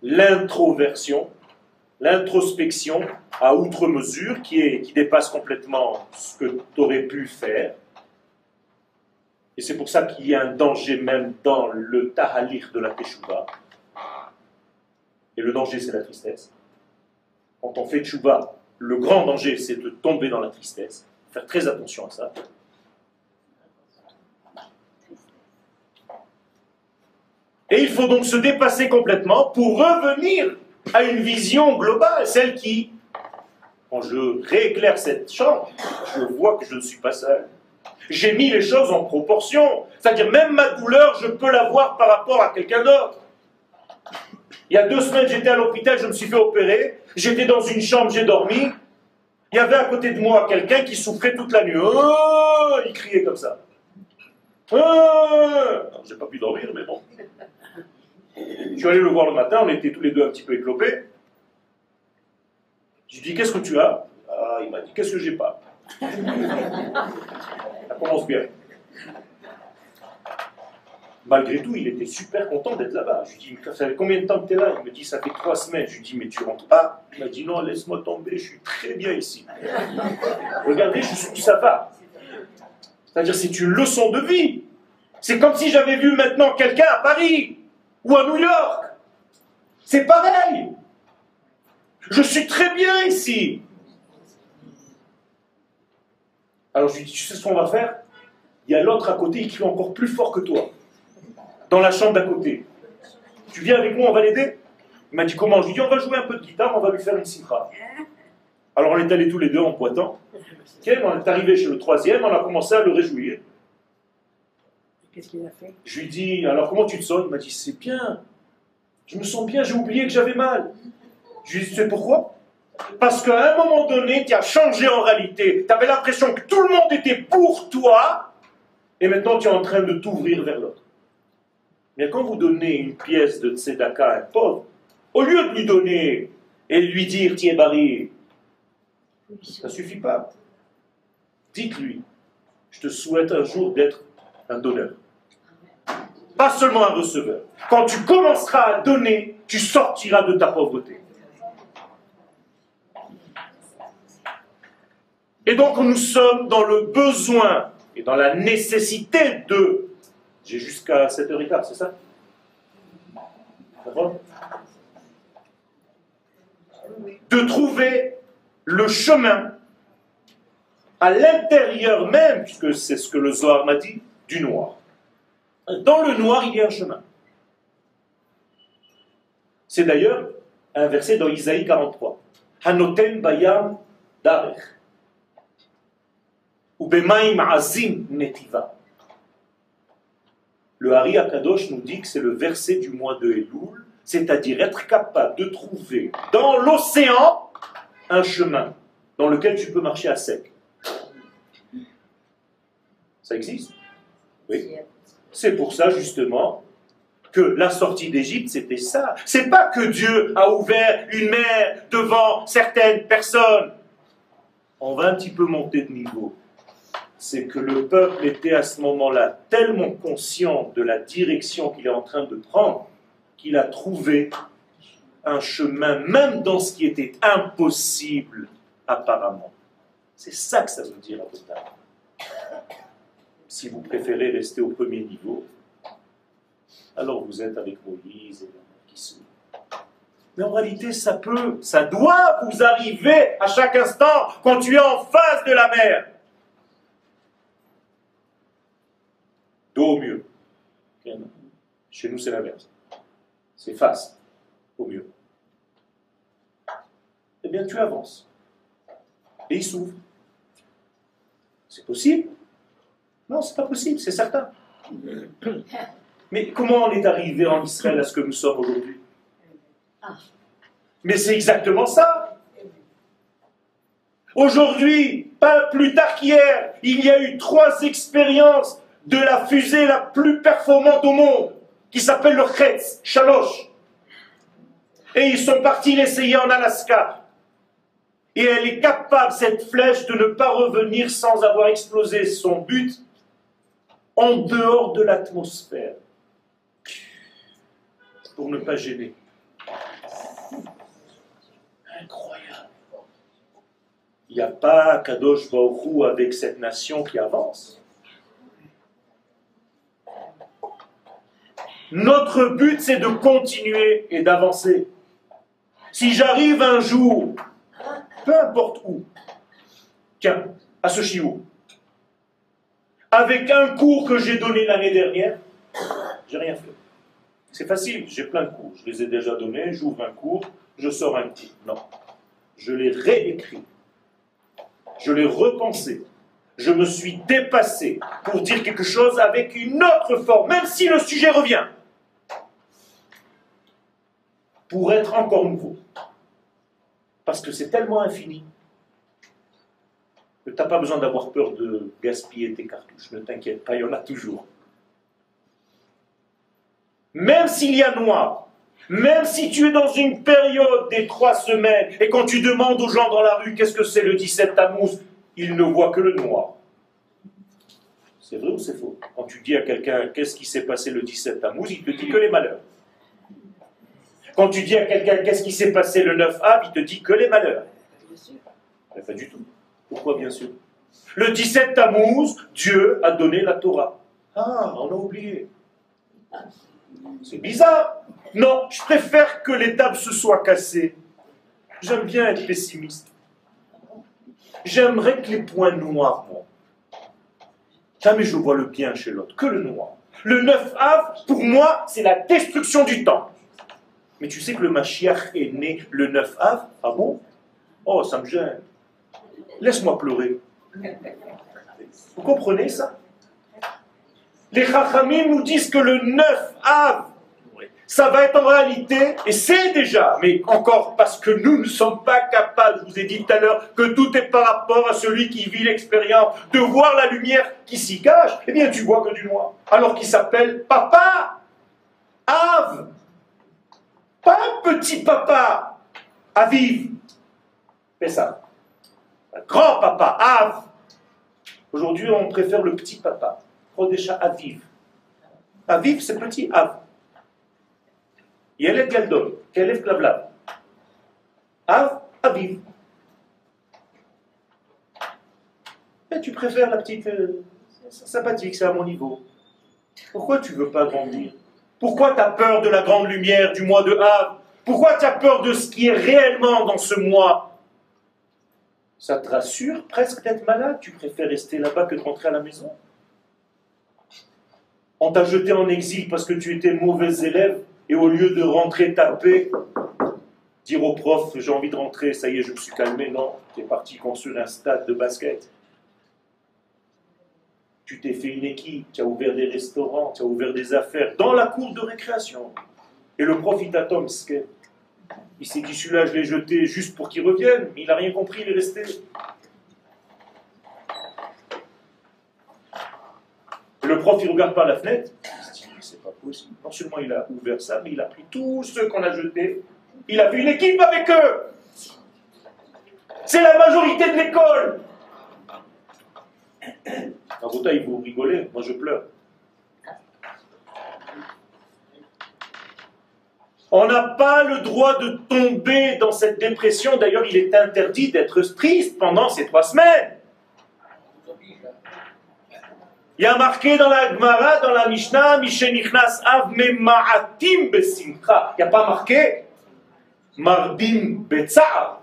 l'introversion l'introspection à outre mesure qui, est, qui dépasse complètement ce que tu aurais pu faire. Et c'est pour ça qu'il y a un danger même dans le tahalir de la teshuva. Et le danger, c'est la tristesse. Quand on fait teshuva, le grand danger, c'est de tomber dans la tristesse. Faire très attention à ça. Et il faut donc se dépasser complètement pour revenir à une vision globale, celle qui, quand je rééclaire cette chambre, je vois que je ne suis pas seul. J'ai mis les choses en proportion. C'est-à-dire, même ma douleur, je peux la voir par rapport à quelqu'un d'autre. Il y a deux semaines, j'étais à l'hôpital, je me suis fait opérer. J'étais dans une chambre, j'ai dormi. Il y avait à côté de moi quelqu'un qui souffrait toute la nuit. Oh il criait comme ça. Oh j'ai pas pu dormir, mais bon. Je suis allé le voir le matin, on était tous les deux un petit peu éclopés. Je lui dit Qu'est-ce que tu as? Ah, Il m'a dit Qu'est-ce que j'ai pas? Ça commence bien. Malgré tout, il était super content d'être là-bas. Je lui dis Ça fait combien de temps que tu es là? Il me dit Ça fait trois semaines. Je lui dis Mais tu rentres pas? Il m'a dit Non, laisse-moi tomber, je suis très bien ici. Regardez, je suis ça va. C'est-à-dire, c'est une leçon de vie. C'est comme si j'avais vu maintenant quelqu'un à Paris ou à New York. C'est pareil. Je suis très bien ici. Alors je lui dis, tu sais ce qu'on va faire? Il y a l'autre à côté, il crie encore plus fort que toi. Dans la chambre d'à côté. Tu viens avec moi, on va l'aider? Il m'a dit comment? Je lui dis, on va jouer un peu de guitare, on va lui faire une citra. Alors on est allés tous les deux en poitant. on est arrivé chez le troisième, on a commencé à le réjouir.
Qu'est-ce qu'il a fait?
Je lui dis, alors comment tu te sens? Il m'a dit, c'est bien. Je me sens bien, j'ai oublié que j'avais mal. Je lui dis, tu sais pourquoi? Parce qu'à un moment donné, tu as changé en réalité. Tu avais l'impression que tout le monde était pour toi, et maintenant tu es en train de t'ouvrir vers l'autre. Mais quand vous donnez une pièce de tzedaka à un pauvre, au lieu de lui donner et lui dire, tiens, Barry, ça ne suffit pas. Dites-lui, je te souhaite un jour d'être un donneur pas seulement un receveur. Quand tu commenceras à donner, tu sortiras de ta pauvreté. Et donc nous sommes dans le besoin et dans la nécessité de... J'ai jusqu'à 7h15, c'est ça? De trouver le chemin à l'intérieur même, puisque c'est ce que le Zohar m'a dit, du noir. Dans le noir, il y a un chemin. C'est d'ailleurs un verset dans Isaïe 43. Hanoten bayam darech. Ubemaim azim netiva. Le Hari Akadosh nous dit que c'est le verset du mois de Elul, c'est-à-dire être capable de trouver dans l'océan un chemin dans lequel tu peux marcher à sec. Ça existe? Oui. C'est pour ça, justement, que la sortie d'Égypte, c'était ça. C'est pas que Dieu a ouvert une mer devant certaines personnes. On va un petit peu monter de niveau. C'est que le peuple était à ce moment-là tellement conscient de la direction qu'il est en train de prendre qu'il a trouvé un chemin, même dans ce qui était impossible apparemment. C'est ça que ça veut dire à si vous préférez rester au premier niveau, alors vous êtes avec Moïse et qui sont. Mais en réalité, ça peut, ça doit vous arriver à chaque instant quand tu es en face de la mer. Dos au mieux. Chez nous, c'est l'inverse. C'est face au mieux. Eh bien, tu avances. Et il s'ouvre. C'est possible. Non, c'est pas possible, c'est certain. Mais comment on est arrivé en Israël à ce que nous sommes aujourd'hui? Mais c'est exactement ça. Aujourd'hui, pas plus tard qu'hier, il y a eu trois expériences de la fusée la plus performante au monde, qui s'appelle le Chetz, Shalosh. Et ils sont partis l'essayer en Alaska. Et elle est capable, cette flèche, de ne pas revenir sans avoir explosé son but en dehors de l'atmosphère pour ne pas gêner. Incroyable. Il n'y a pas Kadosh Baruch avec cette nation qui avance. Notre but, c'est de continuer et d'avancer. Si j'arrive un jour, peu importe où, tiens, à ce chiot, avec un cours que j'ai donné l'année dernière, j'ai rien fait. C'est facile, j'ai plein de cours, je les ai déjà donnés, j'ouvre un cours, je sors un cours. Non, je l'ai réécrit, je l'ai repensé, je me suis dépassé pour dire quelque chose avec une autre forme, même si le sujet revient, pour être encore nouveau. Parce que c'est tellement infini tu n'as pas besoin d'avoir peur de gaspiller tes cartouches. Ne t'inquiète pas, il y en a toujours. Même s'il y a noir, même si tu es dans une période des trois semaines, et quand tu demandes aux gens dans la rue qu'est-ce que c'est le 17 Tammuz, ils ne voient que le noir. C'est vrai ou c'est faux? Quand tu dis à quelqu'un qu'est-ce qui s'est passé le 17 Tammuz, il te dit que les malheurs. Quand tu dis à quelqu'un qu'est-ce qui s'est passé le 9 Av, il te dit que les malheurs. Pas du tout. Pourquoi bien sûr? Le 17 Tammuz, Dieu a donné la Torah. Ah, on a oublié. C'est bizarre. Non, je préfère que les tables se soient cassées. J'aime bien être pessimiste. J'aimerais que les points noirs, moi. Jamais je vois le bien chez l'autre, que le noir. Le 9 Av, pour moi, c'est la destruction du temps. Mais tu sais que le Mashiach est né le 9 Av Ah bon? Oh, ça me gêne. Laisse-moi pleurer. Vous comprenez ça? Les Chachamim nous disent que le 9 Av, ça va être en réalité, et c'est déjà, mais encore parce que nous ne sommes pas capables, je vous ai dit tout à l'heure, que tout est par rapport à celui qui vit l'expérience, de voir la lumière qui s'y cache, eh bien tu vois que du noir. Alors qu'il s'appelle Papa, Av, pas petit papa, Aviv, c'est ça. Grand papa, Av. Aujourd'hui, on préfère le petit papa. Rodesha Aviv. Aviv, c'est petit Av. Yelef Galdol, Kelef Glavlav. Av, Aviv. Mais tu préfères la petite. Euh, sympathique, c'est à mon niveau. Pourquoi tu veux pas grandir? Pourquoi tu as peur de la grande lumière du mois de Av? Pourquoi tu as peur de ce qui est réellement dans ce mois? Ça te rassure presque d'être malade? Tu préfères rester là-bas que de rentrer à la maison? On t'a jeté en exil parce que tu étais mauvais élève et au lieu de rentrer taper, dire au prof j'ai envie de rentrer, ça y est, je me suis calmé, non, tu es parti construire un stade de basket. Tu t'es fait une équipe, tu as ouvert des restaurants, tu as ouvert des affaires dans la cour de récréation. Et le prof, il t'attend, il s'est dit, celui-là, je l'ai jeté juste pour qu'il revienne, mais il n'a rien compris, il est resté. le prof, il regarde par la fenêtre, il se dit, c'est pas possible. Non seulement il a ouvert ça, mais il a pris tous ceux qu'on a jetés, il a fait une équipe avec eux. C'est la majorité de l'école. Il vous rigolez, moi je pleure. On n'a pas le droit de tomber dans cette dépression. D'ailleurs, il est interdit d'être triste pendant ces trois semaines. Il y a marqué dans la Gemara, dans la Mishnah, Mishenichnas Av Ma'atim Besimcha. Il n'y a pas marqué Mardim Betzar.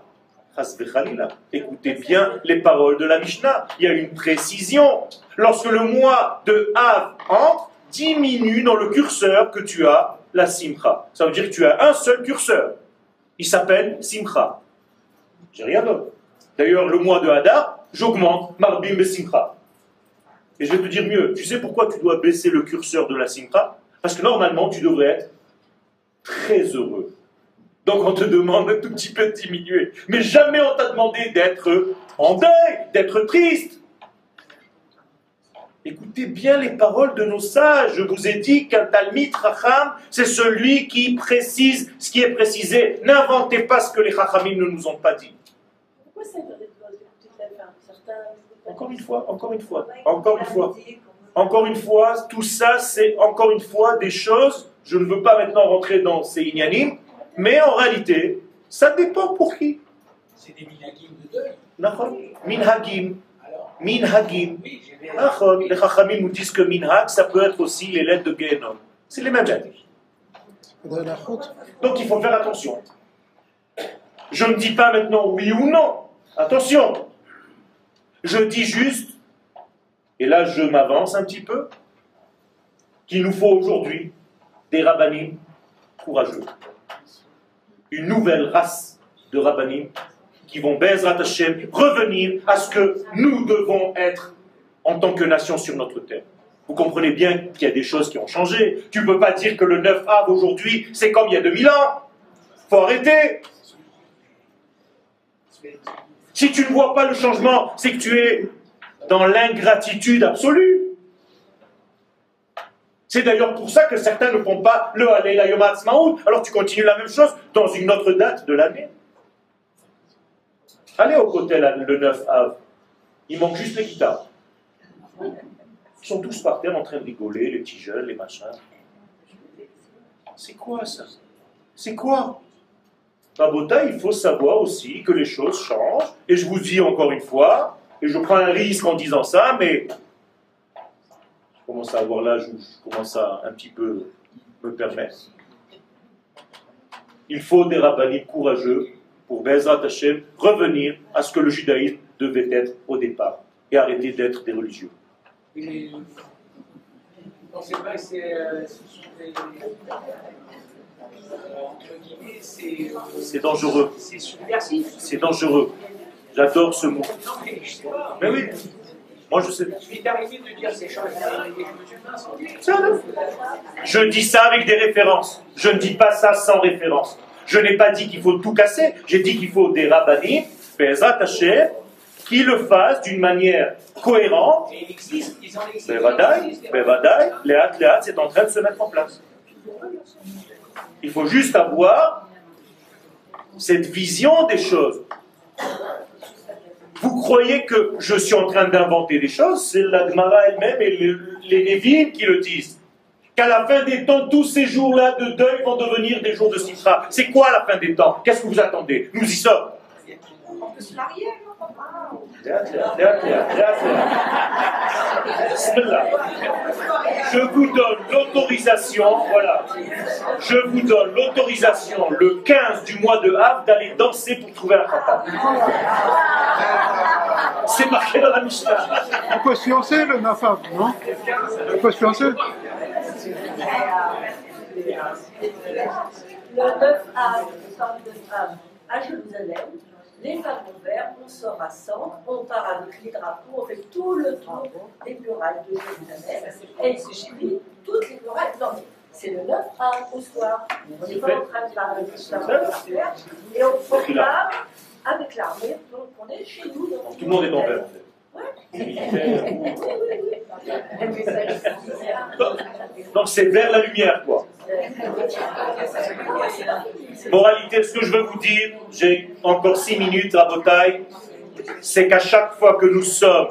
Écoutez bien les paroles de la Mishnah. Il y a une précision. Lorsque le mois de Av entre, diminue dans le curseur que tu as la simcha. Ça veut dire que tu as un seul curseur. Il s'appelle simcha. J'ai rien d'autre. D'ailleurs, le mois de Hadar, j'augmente marbim et simcha. Et je vais te dire mieux. Tu sais pourquoi tu dois baisser le curseur de la simcha? Parce que normalement, tu devrais être très heureux. Donc on te demande un tout petit peu de diminuer. Mais jamais on t'a demandé d'être en deuil, d'être triste. Écoutez bien les paroles de nos sages. Je vous ai dit qu'un Talmid Racham, c'est celui qui précise ce qui est précisé. N'inventez pas ce que les Rachamim ne nous ont pas dit. Pourquoi ça Encore une fois, encore une fois, encore une fois. Encore une fois, tout ça, c'est encore une fois des choses. Je ne veux pas maintenant rentrer dans ces ignanim, mais en réalité, ça dépend pour qui.
C'est des minhagim de deuil.
Minhagim. Minhagim. Les Chachamim nous disent que minhag, ça peut être aussi les lettres de Gehenom. C'est les mêmes lettres. Donc il faut faire attention. Je ne dis pas maintenant oui ou non. Attention. Je dis juste, et là je m'avance un petit peu, qu'il nous faut aujourd'hui des rabbinim courageux. Une nouvelle race de rabbinim qui vont, Bezrat Hashem, revenir à ce que nous devons être en tant que nation sur notre terre. Vous comprenez bien qu'il y a des choses qui ont changé. Tu ne peux pas dire que le 9 av aujourd'hui, c'est comme il y a 2000 ans. faut arrêter. Si tu ne vois pas le changement, c'est que tu es dans l'ingratitude absolue. C'est d'ailleurs pour ça que certains ne font pas le Halel Yom alors tu continues la même chose dans une autre date de l'année. Allez au côté le 9 av. Il manque juste les guitares. Ils sont tous par terre en train de rigoler, les petits jeunes, les machins. C'est quoi ça? C'est quoi? Rabota, il faut savoir aussi que les choses changent. Et je vous dis encore une fois, et je prends un risque en disant ça, mais je commence à avoir l'âge où je commence à un petit peu me permettre. Il faut des rabbinis courageux pour Bezrat Hashem revenir à ce que le judaïsme devait être au départ et arrêter d'être des religieux. C'est dangereux. C'est subversif. C'est dangereux. J'adore ce mot. Mais oui. Moi, je sais. Je dis ça avec des références. Je ne dis pas ça sans référence. Je n'ai pas dit qu'il faut tout casser. J'ai dit qu'il faut des rabbinis, Bezat Hashem, qui le fassent d'une manière cohérente. Existe, ils en existent. Léat, Léat, c'est en train de se mettre en place. Il faut juste avoir cette vision des choses. Vous croyez que je suis en train d'inventer des choses? C'est la Gemara elle-même et les Lévites qui le disent. Qu'à la fin des temps, tous ces jours-là de deuil vont devenir des jours de Sitra. C'est quoi la fin des temps? Qu'est-ce que vous attendez? Nous y sommes. Je vous donne l'autorisation, voilà. Je vous donne l'autorisation le 15 du mois de Havre d'aller danser pour trouver un papa. C'est marqué dans la Mishnah.
On peut se fiancer le 9 Havre, non? On peut se fiancer Le
9 Havre, à Jérusalem, les femmes verts, on sort à 100, on part avec les drapeaux, on fait tout le tour des murailles de Jérusalem. Elle suit toutes les murailles. Non, c'est le 9 à au soir. On est pas en train de parler de Et on part avec l'armée, donc on est chez nous.
Tout le monde est en vert. Donc c'est vers la lumière, quoi. Moralité, ce que je veux vous dire, j'ai encore six minutes à taille, c'est qu'à chaque fois que nous sommes,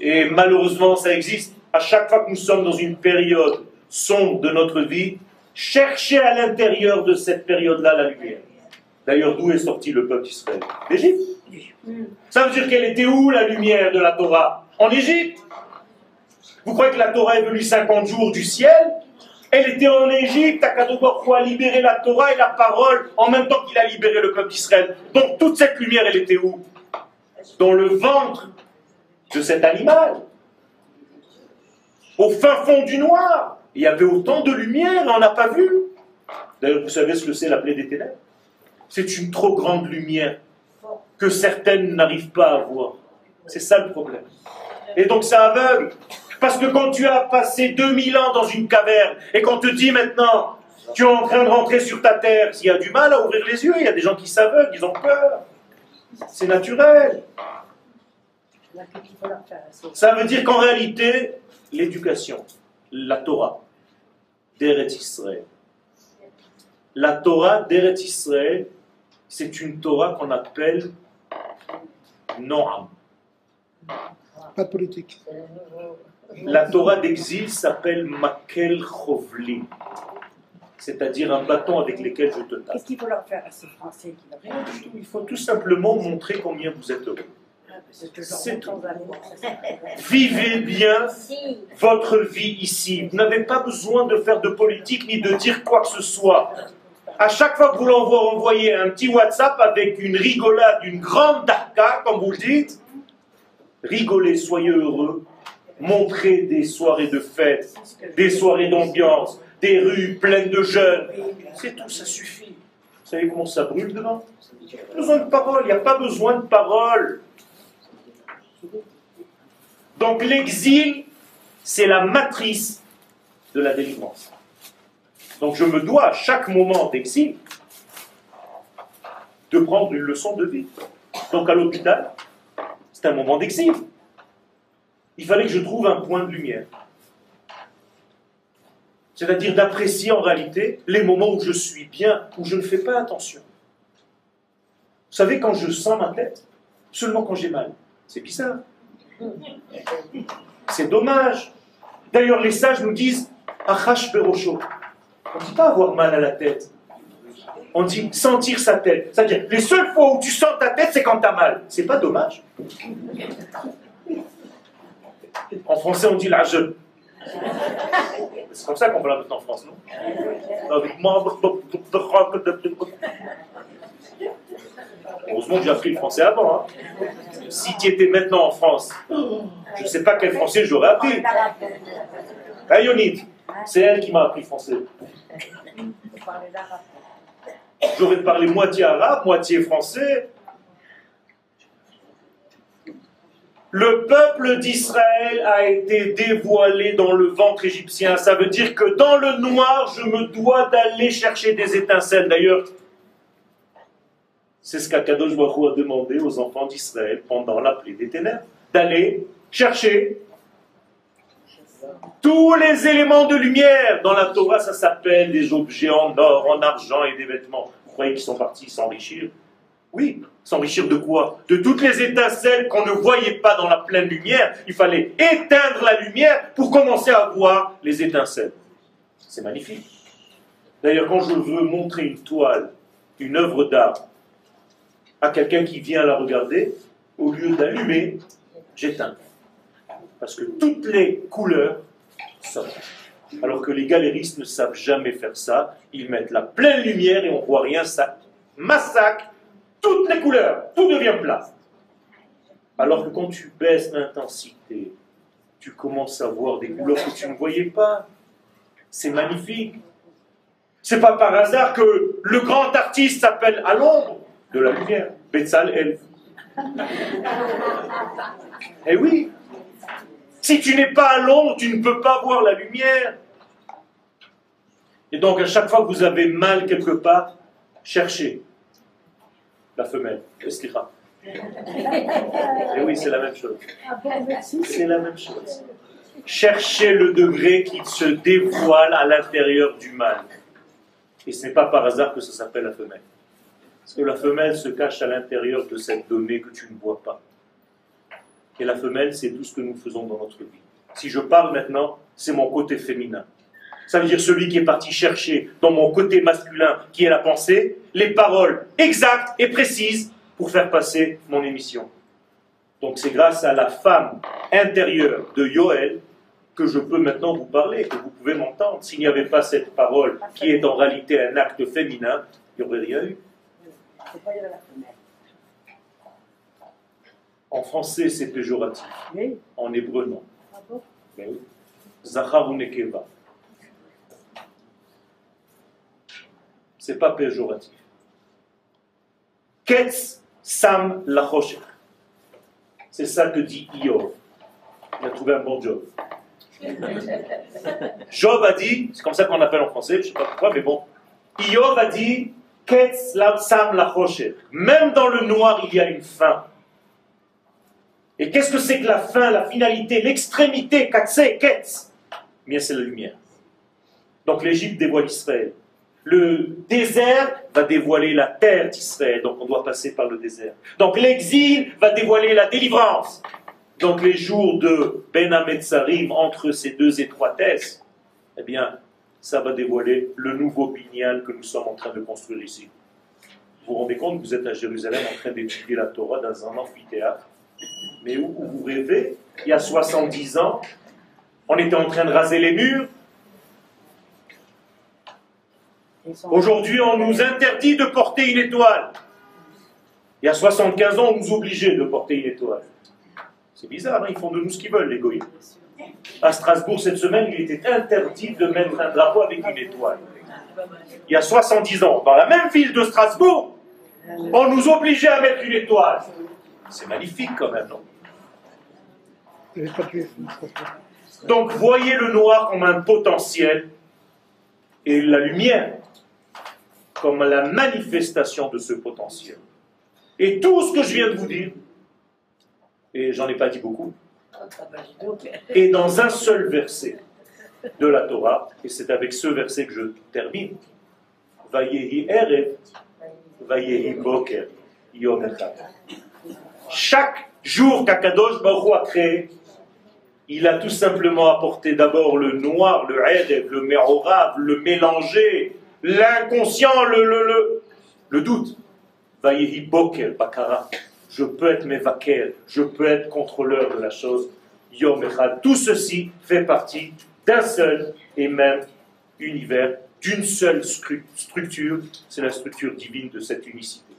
et malheureusement ça existe, à chaque fois que nous sommes dans une période sombre de notre vie, cherchez à l'intérieur de cette période-là la lumière. D'ailleurs, d'où est sorti le peuple d'Israël? D'Égypte. Ça veut dire qu'elle était où la lumière de la Torah? En Égypte? Vous croyez que la Torah est venue 50 jours du ciel? Elle était en Égypte, à pour a libéré la Torah et la parole en même temps qu'il a libéré le peuple d'Israël. Donc toute cette lumière, elle était où? Dans le ventre de cet animal. Au fin fond du noir. Il y avait autant de lumière on n'a pas vu. D'ailleurs, vous savez ce que c'est la plaie des ténèbres? C'est une trop grande lumière que certaines n'arrivent pas à voir. C'est ça le problème. Et donc ça aveugle. Parce que quand tu as passé 2000 ans dans une caverne et qu'on te dit maintenant, tu es en train de rentrer sur ta terre, s'il y a du mal à ouvrir les yeux, il y a des gens qui s'aveuglent, ils ont peur. C'est naturel. Ça veut dire qu'en réalité, l'éducation, la Torah d'Eret Israël, la Torah d'Eret Israël, c'est une Torah qu'on appelle Noam.
Pas de politique.
La Torah d'exil s'appelle Makel Chovli. c'est-à-dire un bâton avec lequel je te tape.
Qu'est-ce qu'il faut leur faire à ces Français qui
Rien du tout. Il faut tout simplement montrer combien vous êtes heureux.
Ah, C'est d'amour.
Vivez bien votre vie ici. Vous n'avez pas besoin de faire de politique ni de dire quoi que ce soit. À chaque fois que vous l'envoyez envoyer un petit WhatsApp avec une rigolade, une grande daka, comme vous le dites, rigolez, soyez heureux, montrez des soirées de fête, des soirées d'ambiance, des rues pleines de jeunes. C'est tout, ça suffit. Vous savez comment ça brûle besoin de parole, il n'y a pas besoin de parole. Donc l'exil, c'est la matrice de la délivrance. Donc je me dois à chaque moment d'exil de prendre une leçon de vie. Donc à l'hôpital, c'est un moment d'exil. Il fallait que je trouve un point de lumière. C'est-à-dire d'apprécier en réalité les moments où je suis bien, où je ne fais pas attention. Vous savez, quand je sens ma tête, seulement quand j'ai mal. C'est bizarre. C'est dommage. D'ailleurs, les sages nous disent Achash Berosho. On ne dit pas avoir mal à la tête. On dit sentir sa tête. C'est-à-dire, les seules fois où tu sens ta tête, c'est quand tu as mal. C'est pas dommage. En français, on dit la jeune. C'est comme ça qu'on parle en France, non? Heureusement que j'ai appris le français avant. Hein. Si tu étais maintenant en France, je ne sais pas quel français j'aurais appris. Ayonit, c'est elle qui m'a appris français. J'aurais parlé moitié arabe, moitié français. Le peuple d'Israël a été dévoilé dans le ventre égyptien. Ça veut dire que dans le noir, je me dois d'aller chercher des étincelles. D'ailleurs, c'est ce qu'Akadosh Baruch a demandé aux enfants d'Israël pendant la plaie des ténèbres. D'aller chercher tous les éléments de lumière. Dans la Torah, ça s'appelle des objets en or, en argent et des vêtements. Vous croyez qu'ils sont partis s'enrichir? Oui, s'enrichir de quoi? De toutes les étincelles qu'on ne voyait pas dans la pleine lumière. Il fallait éteindre la lumière pour commencer à voir les étincelles. C'est magnifique. D'ailleurs, quand je veux montrer une toile, une œuvre d'art, à quelqu'un qui vient la regarder, au lieu d'allumer, j'éteins. Parce que toutes les couleurs sortent. Alors que les galéristes ne savent jamais faire ça. Ils mettent la pleine lumière et on voit rien, ça massacre toutes les couleurs, tout devient plat. Alors que quand tu baisses l'intensité, tu commences à voir des couleurs que tu ne voyais pas. C'est magnifique. C'est pas par hasard que le grand artiste s'appelle à l'ombre de la lumière. El. Eh oui, si tu n'es pas à l'ombre, tu ne peux pas voir la lumière. Et donc à chaque fois que vous avez mal quelque part, cherchez la femelle, Estira. Et oui, c'est la même chose. C'est la même chose. Cherchez le degré qui se dévoile à l'intérieur du mal. Et ce n'est pas par hasard que ça s'appelle la femelle. Parce que la femelle se cache à l'intérieur de cette donnée que tu ne vois pas. Et la femelle, c'est tout ce que nous faisons dans notre vie. Si je parle maintenant, c'est mon côté féminin. Ça veut dire celui qui est parti chercher dans mon côté masculin, qui est la pensée, les paroles exactes et précises pour faire passer mon émission. Donc c'est grâce à la femme intérieure de Yoel que je peux maintenant vous parler, que vous pouvez m'entendre. S'il n'y avait pas cette parole qui est en réalité un acte féminin, il n'y aurait rien eu. En français, c'est péjoratif. En hébreu, non. Ah ou Nekeva. C'est pas péjoratif. Ketz Sam. C'est ça que dit Iov. Il a trouvé un bon job. Job a dit, c'est comme ça qu'on appelle en français, je ne sais pas pourquoi, mais bon. Iov a dit Ketz Sam. Même dans le noir, il y a une fin. Et qu'est-ce que c'est que la fin, la finalité, l'extrémité, Katse, Ketz? Bien, c'est la lumière. Donc l'Égypte dévoile Israël. Le désert va dévoiler la terre d'Israël, donc on doit passer par le désert. Donc l'exil va dévoiler la délivrance. Donc les jours de Ben Hametzarim, entre ces deux étroitesses, eh bien, ça va dévoiler le nouveau binyan que nous sommes en train de construire ici. Vous vous rendez compte, vous êtes à Jérusalem en train d'étudier la Torah dans un amphithéâtre, mais où, vous rêvez, il y a 70 ans, on était en train de raser les murs. Aujourd'hui, on nous interdit de porter une étoile. Il y a 75 ans, on nous obligeait de porter une étoile. C'est bizarre, hein, ils font de nous ce qu'ils veulent, les goïs. À Strasbourg, cette semaine, il était interdit de mettre un drapeau avec une étoile. Il y a 70 ans, dans la même ville de Strasbourg, on nous obligeait à mettre une étoile. C'est magnifique quand même, non Donc voyez le noir comme un potentiel et la lumière comme la manifestation de ce potentiel. Et tout ce que je viens de vous dire, et j'en ai pas dit beaucoup, et dans un seul verset de la Torah, et c'est avec ce verset que je termine, Vayehi Erev, Vayehi Boker, Yom Chaque jour qu'Akadosh Baruch a créé, il a tout simplement apporté d'abord le noir, le Erev, le Merorav, le mélangé, l'inconscient, le, le, le, le doute. Bakara je peux être mévaker, je peux être contrôleur de la chose. Yom. Tout ceci fait partie d'un seul et même univers, d'une seule structure. C'est la structure divine de cette unicité.